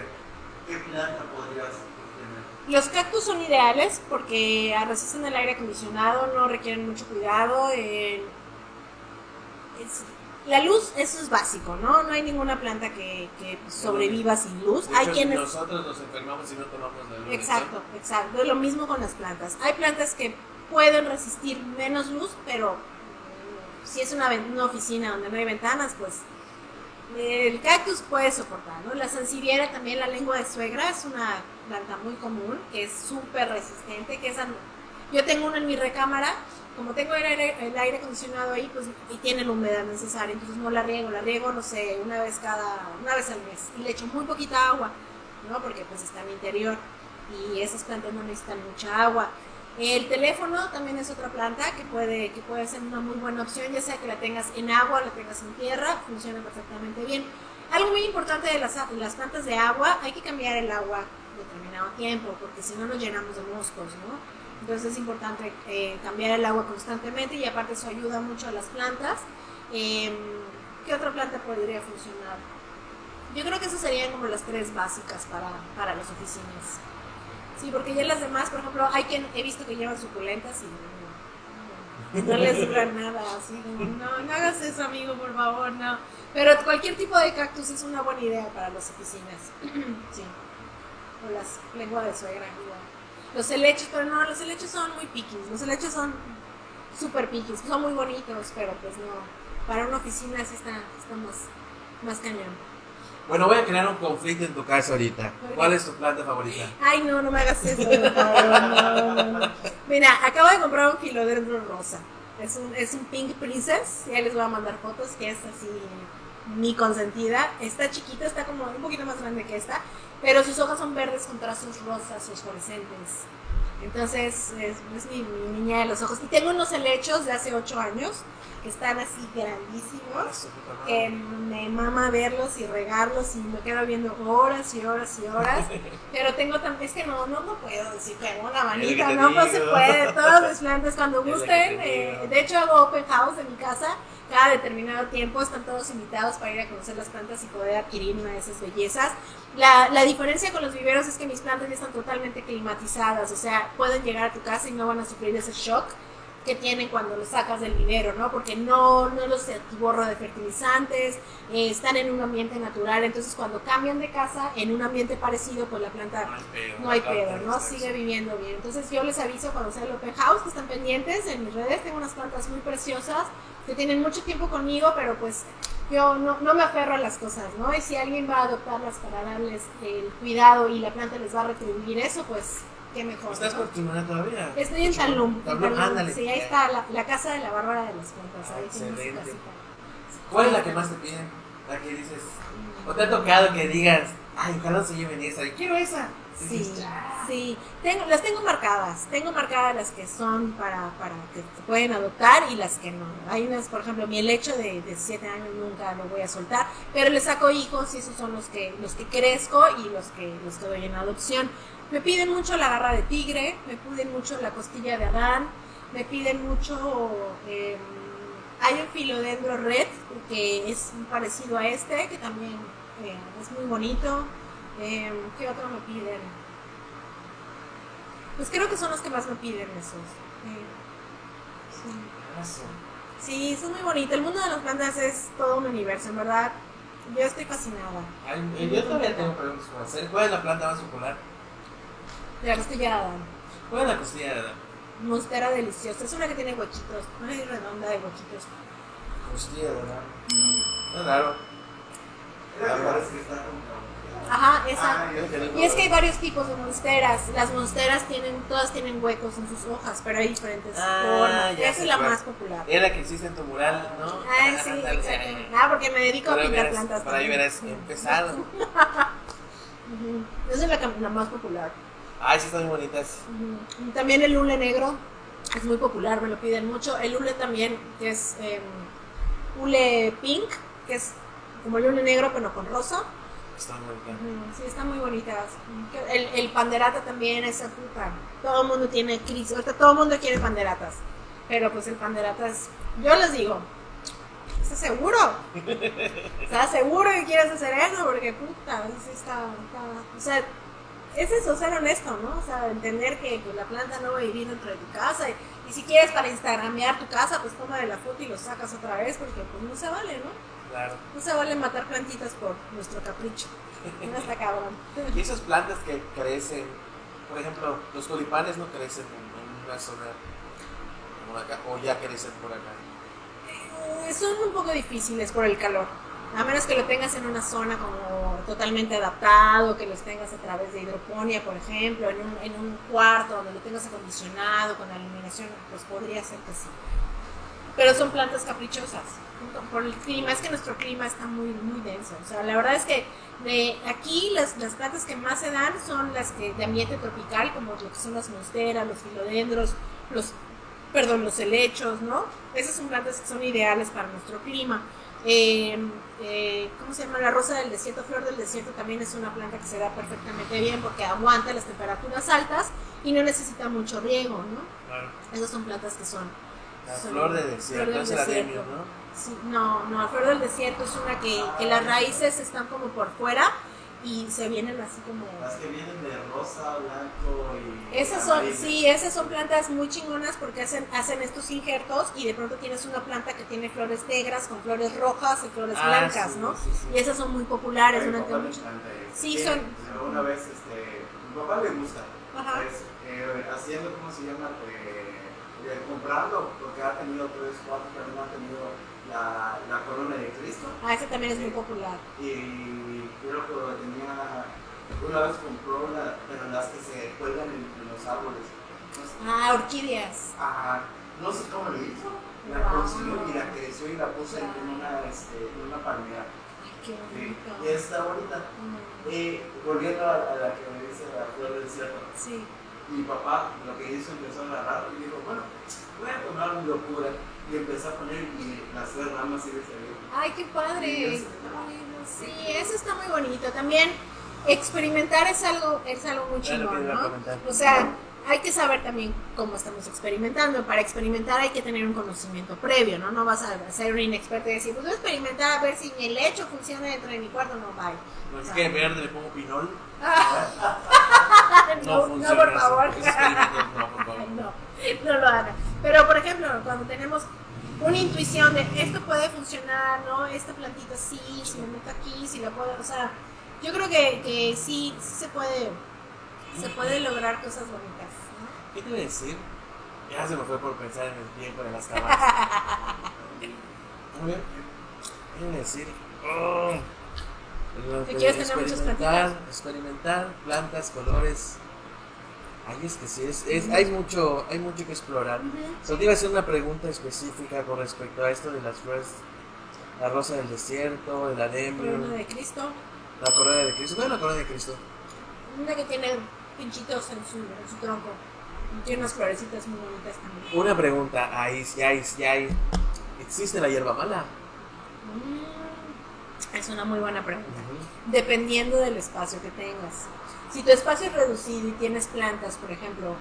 C: ¿Qué planta podrías tener?
B: Los cactus son ideales porque resisten el aire acondicionado, no requieren mucho cuidado. eh, es- la luz, eso es básico, ¿no? No hay ninguna planta que, que sobreviva sin luz.
A: De
B: Hay
A: hecho,
B: quienes...
A: Nosotros nos enfermamos si no tomamos la luz.
B: Exacto, exacto. Es lo mismo con las plantas. Hay plantas que pueden resistir menos luz, pero si es una, una oficina donde no hay ventanas, pues el cactus puede soportar, ¿no? La sansevieria también, la lengua de suegra, es una planta muy común, que es súper resistente, que no- Yo tengo una en mi recámara, como tengo el aire, acondicionado ahí, pues, y tiene la humedad necesaria, entonces no la riego, la riego, no sé, una vez cada, una vez al mes, y le echo muy poquita agua, ¿no? Porque pues está en interior, y esas plantas no necesitan mucha agua. El teléfono también es otra planta que puede, que puede ser una muy buena opción, ya sea que la tengas en agua, la tengas en tierra, funciona perfectamente bien. Algo muy importante de las, las plantas de agua, hay que cambiar el agua determinado tiempo, porque si no nos llenamos de moscos, ¿no? Entonces es importante eh, cambiar el agua constantemente y aparte eso ayuda mucho a las plantas. Em, ¿Qué otra planta podría funcionar? Yo creo que esas serían como las tres básicas para, para las oficinas. Sí, porque ya las demás, por ejemplo, hay quien he visto que llevan suculentas y no, no, no les dura nada, así como, no, no hagas eso, amigo, por favor, no. Pero cualquier tipo de cactus es una buena idea para las oficinas. sí. O las lenguas de suegra, igual. Los helechos, pero no, los helechos son muy piquis. Los helechos son súper piquis, son muy bonitos, pero pues no. Para una oficina sí está, está más, más cañón.
A: Bueno, voy a crear un conflicto en tu casa ahorita. ¿Cuál es tu planta favorita?
B: Ay, no, no me hagas eso, no, no, no. Mira, acabo de comprar un filodendro rosa. Es un, es un Pink Princess. Ya les voy a mandar fotos, que es así mi consentida. Está chiquita, está como un poquito más grande que esta, pero sus hojas son verdes con trazos rosas fosforescentes. Entonces, es, es mi, mi niña de los ojos. Y tengo unos helechos de hace 8 años que están así grandísimos que me mama verlos y regarlos y me quedo viendo horas y horas y horas. Pero tengo también, es que no, no, no puedo decir que hago una manita, no, no se
A: digo.
B: puede. Todas mis plantas cuando gusten.
A: te
B: eh, de hecho hago open house en mi casa cada determinado tiempo. Están todos invitados para ir a conocer las plantas y poder adquirir una de esas bellezas. La, la diferencia con los viveros es que mis plantas ya están totalmente climatizadas, o sea, pueden llegar a tu casa y no van a sufrir ese shock que tienen cuando los sacas del vivero, ¿no? Porque no, no los atiborro de fertilizantes, eh, están en un ambiente natural, entonces cuando cambian de casa en un ambiente parecido, pues la planta
A: No hay pedo.
B: no hay pedo, ¿no? Sigue viviendo bien. Entonces yo les aviso cuando sea el open house, que están pendientes en mis redes, tengo unas plantas muy preciosas que tienen mucho tiempo conmigo, pero pues yo no, no me aferro a las cosas, ¿no? Y si alguien va a adoptarlas para darles el cuidado y la planta les va a retribuir eso, pues qué mejor.
A: ¿Estás
B: ¿no?
A: por Timona todavía?
B: Estoy en Talum.
A: ándale.
B: Sí, ahí está la, la casa de la Bárbara de las Plantas. Su
A: Excelente. ¿Cuál es la que más te piden? La que dices. ¿O te ha tocado que digas, ay, ojalá se lleven esa? Y quiero esa.
B: Sí,
A: dices,
B: sí. Tengo, las tengo marcadas. Tengo marcadas las que son para, para que se pueden adoptar y las que no. Hay unas, por ejemplo, mi helecho de, de 7 años nunca lo voy a soltar, pero le saco hijos y esos son los que, los que crezco y los que, los que doy en adopción. Me piden mucho la garra de tigre, me piden mucho la costilla de Adán, me piden mucho... eh, hay un filodendro red que es parecido a este, que también eh, es muy bonito. Eh, ¿Qué otro me piden? Pues creo que son los que más me piden esos. Eh, sí.
A: Eso.
B: Sí, son muy bonitos. El mundo de las plantas es todo un universo, en verdad. Yo estoy fascinada.
A: Ay, yo todavía tengo preguntas por hacer. ¿Cuál es la planta más popular?
B: La costilla de Adán.
A: ¿Cuál es la costilla de la
B: Monstera deliciosa. Es una que tiene huequitos. Una redonda de huequitos.
A: costilla de es raro.
C: Era que parece que está como.
B: Ajá.
C: Ah, te
B: Y es que hay varios tipos de monsteras. Las monsteras tienen, todas tienen huecos en sus hojas, pero hay diferentes
A: Ah,
B: formas. Esa es la
A: cuál.
B: más popular.
A: Es la que existe en tu mural, ¿no?
B: Ay, sí, exactamente. Ah, porque me dedico a pintar plantas.
A: Por ahí verás empezado.
B: Esa es la, más popular.
A: Ay, sí, están muy bonitas.
B: También el hule negro es muy popular, me lo piden mucho. El hule también, que es em, hule pink, que es como hule negro pero con rosa.
A: Está muy bien.
B: Sí, están muy bonitas. El, el panderata también, esa puta. Todo el mundo tiene crisis. Ahorita todo el mundo quiere panderatas. Pero pues el panderata es. Yo les digo, ¿estás seguro? ¿Estás seguro que quieres hacer eso? Porque puta, sí está, está- O sea, es eso, ser honesto, ¿no? O sea, entender que, la planta no va a vivir dentro de tu casa. Y, y si quieres para instagramear tu casa, pues toma la foto y lo sacas otra vez, porque pues no se vale, ¿no?
A: Claro.
B: No se vale matar plantitas por nuestro capricho. No está cabrón.
A: Y esas plantas que crecen, por ejemplo, los tulipanes no crecen en, en una zona como acá, o ya crecen por acá.
B: Eh, Son un poco difíciles por el calor. A menos que lo tengas en una zona como totalmente adaptado, que los tengas a través de hidroponía, por ejemplo, en un, en un cuarto donde lo tengas acondicionado, con la iluminación, pues podría ser que sí. Pero son plantas caprichosas por el clima. Es que nuestro clima está muy, muy denso. O sea, la verdad es que de aquí las, las plantas que más se dan son las que de ambiente tropical, como lo que son las monsteras, los filodendros, los, perdón, los helechos, ¿no? Esas son plantas que son ideales para nuestro clima. Eh, eh, ¿Cómo se llama? La rosa del desierto, flor del desierto también es una planta que se da perfectamente bien porque aguanta las temperaturas altas y no necesita mucho riego, ¿no?
A: Claro.
B: Esas son plantas que son
A: La
B: Son-
A: flor de
B: flor
A: desierto,
B: del
A: es el ademio,
B: desierto.
A: ¿no?
B: Sí, no, no, la flor del desierto es una que, que las raíces están como por fuera y se vienen así como...
C: Las que vienen de rosa, blanco y.
B: Esas son,
C: amarillo.
B: sí, esas son plantas muy chingonas porque hacen, hacen estos injertos y de pronto tienes una planta que tiene flores negras con flores rojas y flores
A: Ah,
B: blancas,
A: sí,
B: ¿no?
A: sí, sí.
B: Y esas son muy populares durante mucho. Sí, son-
C: pero Una vez, este. Mi papá le gusta.
B: Ajá.
C: pues, eh, haciendo, ¿cómo se llama? Eh, eh, comprando, porque ha tenido tres, cuatro, también ha tenido la, la corona de Cristo.
B: Ah, ese también es muy popular.
C: Y creo que tenía. Una vez compró una, pero las que se cuelgan en, en los árboles. No sé,
B: Ah, orquídeas.
C: ah, no sé cómo lo hizo. La
B: Wow.
C: consiguió y la creció y la puso en, en una, este, en una palmera.
B: Ay, qué
C: Sí,
B: bonito.
C: y está bonita.
B: Mm,
C: Y volviendo a, a la que me dice la flor del desierto,
B: Sí.
C: Mi papá lo que hizo empezó a agarrar y dijo, bueno, voy a tomar mi locura. Y empezó a poner y las tres ramas y ve.
B: Ay, qué padre.
C: Sí, eso.
B: no, Sí, eso está muy bonito. También experimentar es algo, es algo muy chingón, ¿no? O sea, hay que saber también cómo estamos experimentando. Para experimentar hay que tener un conocimiento previo, ¿no? No vas a ser un inexperto y decir, pues voy a experimentar a ver si el hecho funciona dentro de mi cuarto. No, bye.
A: No, es que verde le pongo pinol.
B: no, no,
A: no, por favor.
B: No, no lo hagan. Pero, por ejemplo, cuando tenemos una intuición de esto puede funcionar, ¿no? Esta plantita sí, si me meto aquí, si la puedo, o sea, yo creo que, que sí, sí se puede, se puede lograr cosas bonitas, ¿no?
A: ¿Qué te iba a decir? Ya se me fue por pensar en el tiempo de las cámaras. Bien. ¿Qué iba a decir? Oh. Lo
B: ¿Que
A: de
B: quieres tener muchas
A: experimentar, experimentar, plantas, colores. Ay, es que sí, es, es- hay, mucho, hay mucho que explorar. Solo te iba a hacer una pregunta específica con respecto a esto de las flores, la rosa del desierto, el ademio,
B: Corona de Cristo,
A: la corona de Cristo. ¿Cuál es la corona de Cristo?
B: una que tiene pinchitos en su, en su tronco. Y tiene unas florecitas muy bonitas también.
A: Una pregunta, hay, ya hay. ¿Existe la hierba mala?
B: Mm, es una muy buena pregunta. Dependiendo del espacio que tengas. Si tu espacio es reducido y tienes plantas, por ejemplo,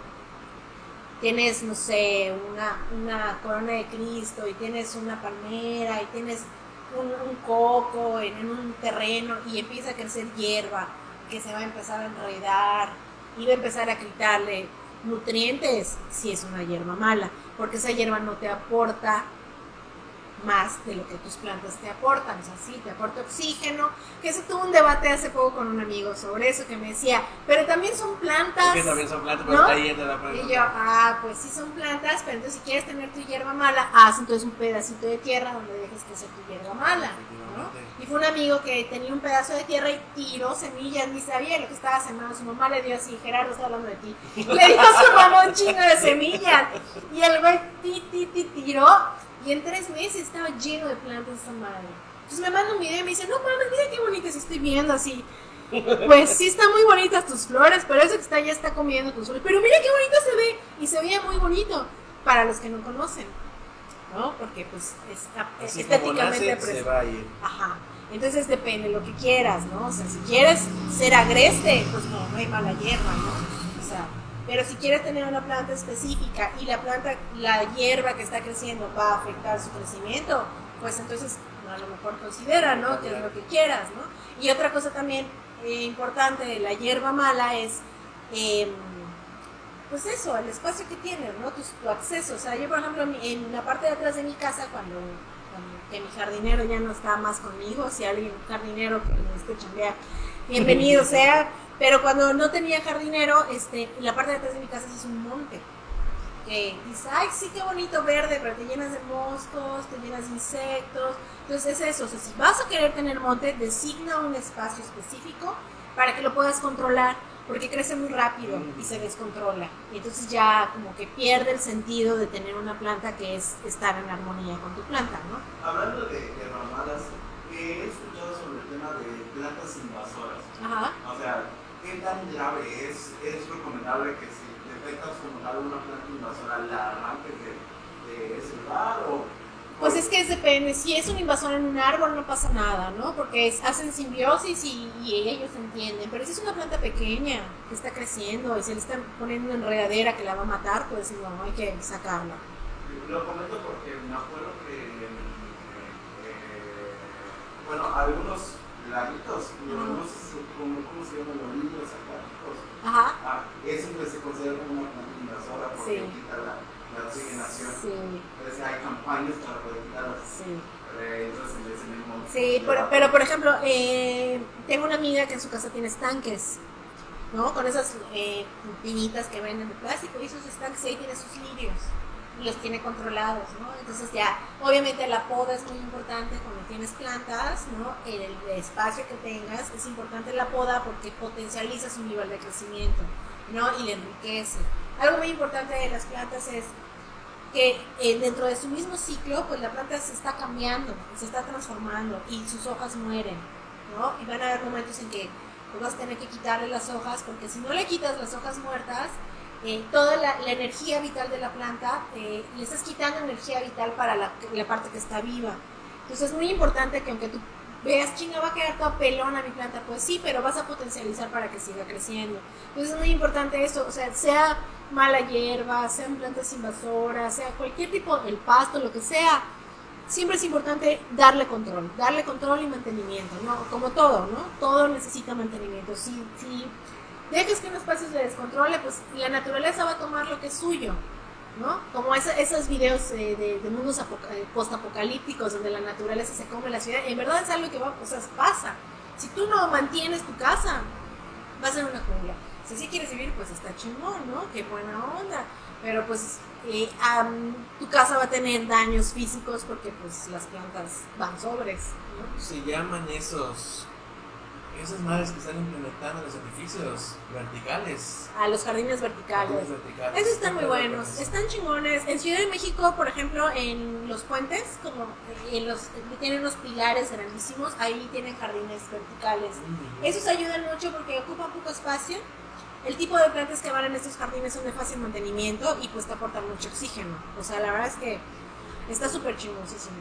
B: tienes, no sé, una, una corona de Cristo y tienes una palmera y tienes un, coco en, en un terreno y empieza a crecer hierba que se va a empezar a enredar y va a empezar a quitarle nutrientes, si es una hierba mala, porque esa hierba no te aporta más de lo que tus plantas te aportan. O sea, sí, te aporta oxígeno. Que se tuvo un debate hace poco con un amigo sobre eso que me decía, pero también son plantas.
A: También son plantas, pero
B: ¿No?
A: está yendo la pregunta.
B: Y yo, ah, pues sí son plantas, pero entonces si quieres tener tu hierba mala, haz entonces un pedacito de tierra donde dejes crecer tu hierba mala. Y fue un amigo que tenía un pedazo de tierra y tiró semillas, ni sabía lo que estaba sembrando. Su mamá le dio así, Gerardo está hablando de ti. Le dio a su mamá un chingo de semillas. Y el güey ti, ti, ti, tiró. Y en tres meses estaba lleno de plantas esa madre. Entonces me manda un video y me dice, no mames, mira qué bonitas estoy viendo así. Pues sí están muy bonitas tus flores, pero eso que está ya está comiendo tus flores. Pero mira qué bonito se ve. Y se veía muy bonito para los que no conocen. ¿No? Porque pues es,
A: Así como
B: estéticamente
A: nace,
B: precioso.
A: se va a ir.
B: Ajá. Entonces depende de lo que quieras, ¿no? O sea, si quieres ser agreste, pues no, no hay mala hierba, ¿no? Pero si quieres tener una planta específica y la planta, la hierba que está creciendo va a afectar su crecimiento, pues entonces a lo mejor considera, ¿no? Que es lo que quieras, ¿no? Y otra cosa también eh, importante de la hierba mala es, em, pues eso, el espacio que tienes, ¿no? Tu, tu, acceso. O sea, yo, por ejemplo, en la parte de atrás de mi casa, cuando, cuando que mi jardinero ya no está más conmigo, si alguien, un jardinero que me esté chambear, bienvenido sea. Pero cuando no tenía jardinero, este, la parte de atrás de mi casa es un monte. Que dices, ay, sí, qué bonito verde, pero te llenas de moscos, te llenas de insectos. Entonces es eso, o sea, si vas a querer tener monte, designa un espacio específico para que lo puedas controlar, porque crece muy rápido y se descontrola. Y entonces ya como que pierde el sentido de tener una planta que es estar en armonía con tu planta, ¿no?
C: Hablando de, de mamadas, he escuchado sobre el tema de plantas invasoras.
B: Ajá.
C: O sea, ¿qué tan grave es? ¿Es recomendable que si detectas como tal una planta invasora la arranques de, de ese lugar o
B: pues es que depende, si es un invasor en un árbol no pasa nada, ¿no? Porque es, hacen simbiosis y, y, ellos entienden. Pero si es una planta pequeña que está creciendo y se le está poniendo una enredadera que la va a matar, pues no, hay que sacarla.
C: Lo comento porque me acuerdo que, eh, bueno, algunos laguitos, no, sé ¿cómo, ¿cómo, se llaman los niños acuáticos?
B: Ajá.
C: Ah, eso se considera como una planta invasora porque sí. quita la la oxigenación.
B: Sí.
C: Entonces hay campañas para poder quitarlas.
B: Sí. Sí, pero, pero por ejemplo, eh, tengo una amiga que en su casa tiene estanques, ¿no? Con esas eh, pinitas que venden de plástico y esos estanques ahí tiene sus lirios los tiene controlados, ¿no? Entonces ya, obviamente la poda es muy importante cuando tienes plantas, ¿no? En el espacio que tengas es importante la poda porque potencializa su nivel de crecimiento, ¿no? Y le enriquece. Algo muy importante de las plantas es que eh, dentro de su mismo ciclo, pues la planta se está cambiando, se está transformando y sus hojas mueren, ¿no? Y van a haber momentos en que pues, vas a tener que quitarle las hojas, porque si no le quitas las hojas muertas, eh, toda la, energía vital de la planta, eh, le estás quitando energía vital para la, la, parte que está viva. Entonces es muy importante que aunque tú veas, chinga, va a quedar toda pelona mi planta, pues sí, pero vas a potencializar para que siga creciendo. Entonces es muy importante eso, o sea, sea mala hierba, sean plantas invasoras, sea cualquier tipo, el pasto, lo que sea, siempre es importante darle control, darle control y mantenimiento, ¿no? Como todo, ¿no? Todo necesita mantenimiento. Si, si dejas que un espacio se descontrole, pues la naturaleza va a tomar lo que es suyo, ¿no? Como esa, esos videos eh, de, de, mundos postapocalípticos donde la naturaleza se come la ciudad, en verdad es algo que va, o sea, pasa. Si tú no mantienes tu casa, va a ser una jungla. Si sí quieres vivir, pues está chingón, ¿no? Qué buena onda. Pero pues eh, tu casa va a tener daños físicos porque pues las plantas van sobres. ¿no?
A: Se llaman esos esas madres que están implementando los edificios verticales.
B: A los jardines verticales.
A: Jardines verticales.
B: Esos están muy buenos, están chingones. En Ciudad de México, por ejemplo, en los puentes, como en los tienen unos pilares grandísimos, ahí tienen jardines verticales. Mm. Esos ayudan mucho porque ocupan poco espacio. El tipo de plantas que van en estos jardines son de fácil mantenimiento y pues te aportan mucho oxígeno. O sea, la verdad es que está súper chingosísimo.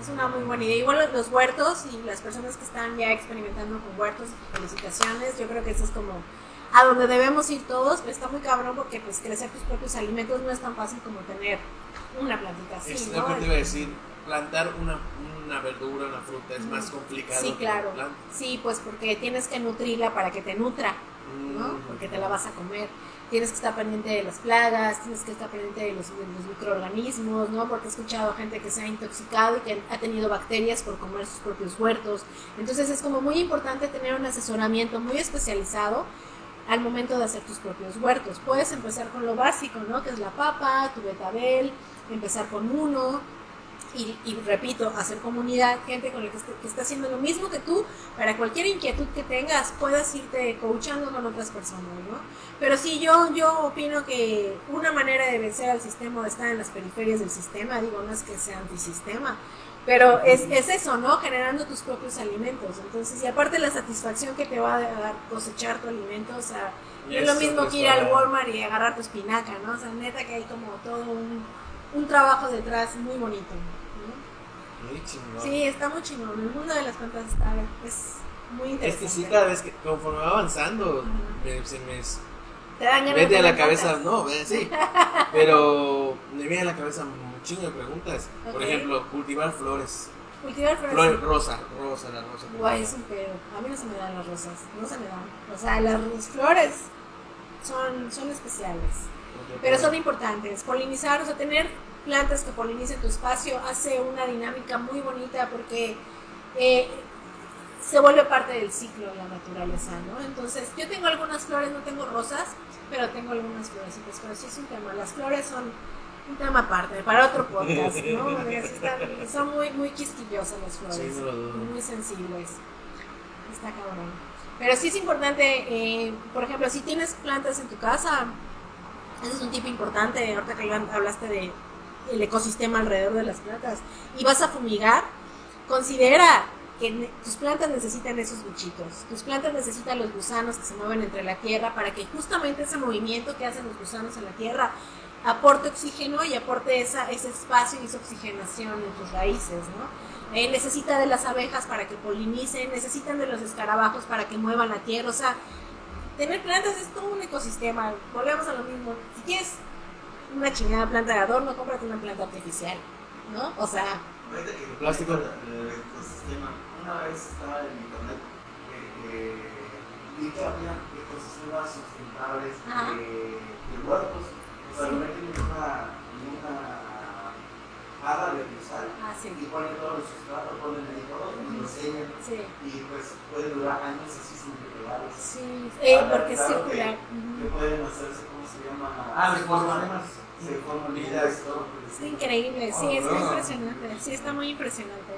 B: Es una muy buena idea. Igual los huertos y las personas que están ya experimentando con huertos, felicitaciones. Yo creo que eso es como a donde debemos ir todos, pero está muy cabrón porque pues crecer tus propios alimentos no es tan fácil como tener una plantita así.
A: Es lo que te iba a decir. Plantar una, una verdura, una fruta es más complicado.
B: Sí,
A: que
B: claro. Sí, pues porque tienes que nutrirla para que te nutra, ¿no?
A: Mm.
B: Porque te la vas a comer. Tienes que estar pendiente de las plagas, tienes que estar pendiente de los, microorganismos, ¿no? Porque he escuchado gente que se ha intoxicado y que ha tenido bacterias por comer sus propios huertos. Entonces es como muy importante tener un asesoramiento muy especializado al momento de hacer tus propios huertos. Puedes empezar con lo básico, ¿no? Que es la papa, tu betabel, empezar con uno, y, y, repito, hacer comunidad, gente con la que, que, está haciendo lo mismo que tú, para cualquier inquietud que tengas, puedas irte coachando con otras personas, ¿no? Pero sí, yo, yo opino que una manera de vencer al sistema está en las periferias del sistema, digo, no es que sea antisistema, pero es, es eso, ¿no? Generando tus propios alimentos. Entonces, y aparte la satisfacción que te va a dar cosechar tu alimento, o sea, no es lo mismo que ir al Walmart y agarrar tu espinaca, ¿no? O sea, neta que hay como todo un, un trabajo detrás muy bonito.
A: Muy chingón.
B: Sí, está muy chingón. El mundo de las plantas está, es muy
A: Es
B: interesante.
A: que sí, cada vez que conforme va avanzando,
B: Ujú.
A: me- se me
B: Te de
A: a la cabeza,
B: plantas.
A: no, sí, pero me viene a la cabeza un chingo de preguntas. Por ejemplo, cultivar flores.
B: Cultivar flores.
A: Flor rosa, rosa, la rosa.
B: Guay, es un pedo. A mí no se me dan las rosas. No se me dan. O sea, las, las flores son, son especiales. Pero son importantes. Polinizar, o sea, tener plantas que polinicen tu espacio hace una dinámica muy bonita porque eh, se vuelve parte del ciclo de la naturaleza, ¿no? Entonces, yo tengo algunas flores, no tengo rosas, pero tengo algunas florecitas. Pero sí es un tema. Las flores son un tema aparte, para otro podcast, ¿no? Están- son muy, muy quisquillosas las flores.
A: Sí,
B: muy sensibles. Está cabrón. Pero sí es importante, eh, por ejemplo, si tienes plantas en tu casa, ese es un tip importante, ahorita que hablaste de ecosistema alrededor de las plantas, y vas a fumigar, considera que tus plantas necesitan esos bichitos, tus plantas necesitan los gusanos que se mueven entre la tierra para que justamente ese movimiento que hacen los gusanos en la tierra aporte oxígeno y aporte esa, ese espacio y esa oxigenación en tus raíces, ¿no? Eh, necesita de las abejas para que polinicen, necesitan de los escarabajos para que muevan la tierra, o sea, tener plantas es todo un ecosistema, volvemos a lo mismo, si quieres una chingada planta de adorno, cómprate una planta artificial, ¿no? O sea,
C: Ahorita que
A: Plástico.
C: el ecosistema, una vez estaba en internet eh, eh, vi que había ecosistemas sustentables
B: Ajá.
C: de, de huertos. O sea,
B: Sí.
C: lo meten de cristal
B: ah, sí,
C: y ponen todos los sustratos, ponen ahí todo y lo enseñan.
B: sí,
C: Y pues puede durar años así sin pegados.
B: sí, eh,
C: Ah,
B: porque es circular.
C: Que pueden hacerse, ¿cómo se llama?
A: Ah,
C: se
A: los
C: forman, se forman vidas todo.
B: Es increíble, sí,
C: Oh,
B: está impresionante, sí, está muy impresionante,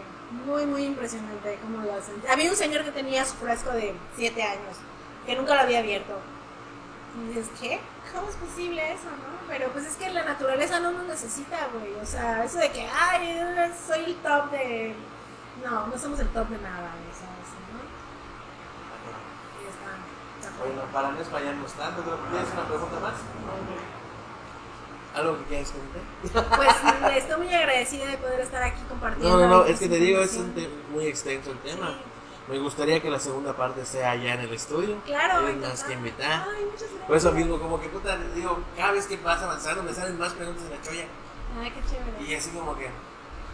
B: muy, muy impresionante cómo lo hacen. Había un señor que tenía su frasco de 7 años, que nunca lo había abierto. Y dices, ¿qué? ¿Cómo es posible eso, no? Pero pues es que la naturaleza no nos necesita, güey, o sea, eso de que, ay, soy el top de... No, no somos el top de nada, güey, ¿sabes? ¿no? Y está- está
A: Bueno, para no espallarnos tanto, pero ¿tienes una pregunta más? ¿Algo que quieras comentar?
B: Pues estoy muy agradecida de poder estar aquí compartiendo.
A: No, no, no, es que te digo, es un muy extenso el tema.
B: Sí.
A: Me gustaría que la segunda parte sea allá en el estudio.
B: Claro, me
A: más que invitar.
B: Ay, muchas gracias.
A: Por eso mismo, como que puta, digo, cada vez que vas avanzando me salen más preguntas en la cholla.
B: Ay, qué chévere.
A: Y así como que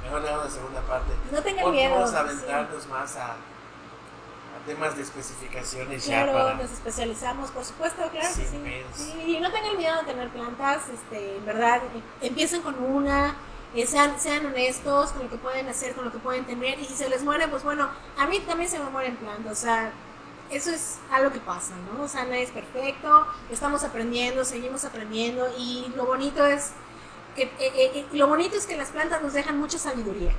A: mejor le damos la segunda parte.
B: No tengan miedo.
A: vamos a
B: sí.
A: aventarnos más a, a temas de especificaciones
B: Claro,
A: ya para.
B: nos especializamos, por supuesto, claro que
A: Sin
B: sí.
A: pedos.
B: Sí, y no tengan miedo de tener plantas, este, en verdad, eh, empiecen con una, eh, sean, sean honestos con lo que pueden hacer, con lo que pueden tener, y si se les muere, pues bueno, a mí también se me mueren plantas, o sea, eso es algo que pasa, ¿no? O sea, nadie es perfecto, estamos aprendiendo, seguimos aprendiendo, y lo bonito es que, eh, eh, eh, lo bonito es que las plantas nos dejan mucha sabiduría.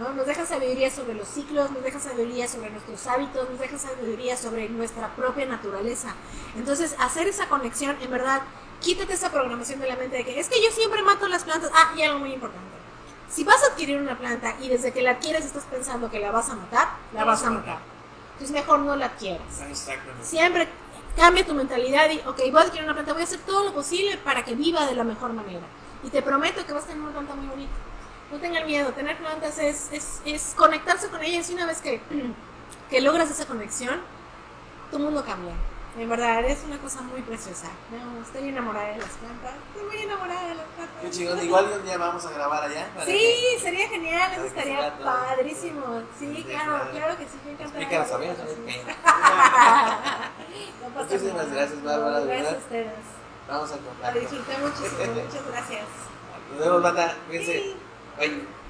B: ¿no? Nos dejan sabiduría sobre los ciclos, nos dejan sabiduría sobre nuestros hábitos, nos dejan sabiduría sobre nuestra propia naturaleza. Entonces, hacer esa conexión, en verdad, quítate esa programación de la mente de que es que yo siempre mato las plantas. Ah, y algo muy importante. Si vas a adquirir una planta y desde que la adquieres estás pensando que la vas a matar, la vas a matar. Entonces, mejor no la adquieras.
A: Exactamente.
B: Siempre cambia tu mentalidad y, ok, voy a adquirir una planta, voy a hacer todo lo posible para que viva de la mejor manera. Y te prometo que vas a tener una planta muy bonita. No tengan miedo, tener plantas es, es, es conectarse con ellas y una vez que, que logras esa conexión, tu mundo cambia. En verdad, es una cosa muy preciosa. No, estoy enamorada de las plantas. Estoy muy enamorada de las plantas.
A: Qué chingón, igual un día vamos a grabar allá.
B: Sí,
A: que
B: sería genial, eso estaría padrísimo. Sí,
A: Sí,
B: claro,
A: claro.
B: claro que sí, me encanta.
A: Explica las Muchísimas gracias, Bárbara,
B: Gracias a ustedes.
A: Vamos a
B: La
A: contacto.
B: disfruté muchísimo. Muchas gracias.
A: Nos vemos, banda. Cuídense.
B: Sí.
A: Bye.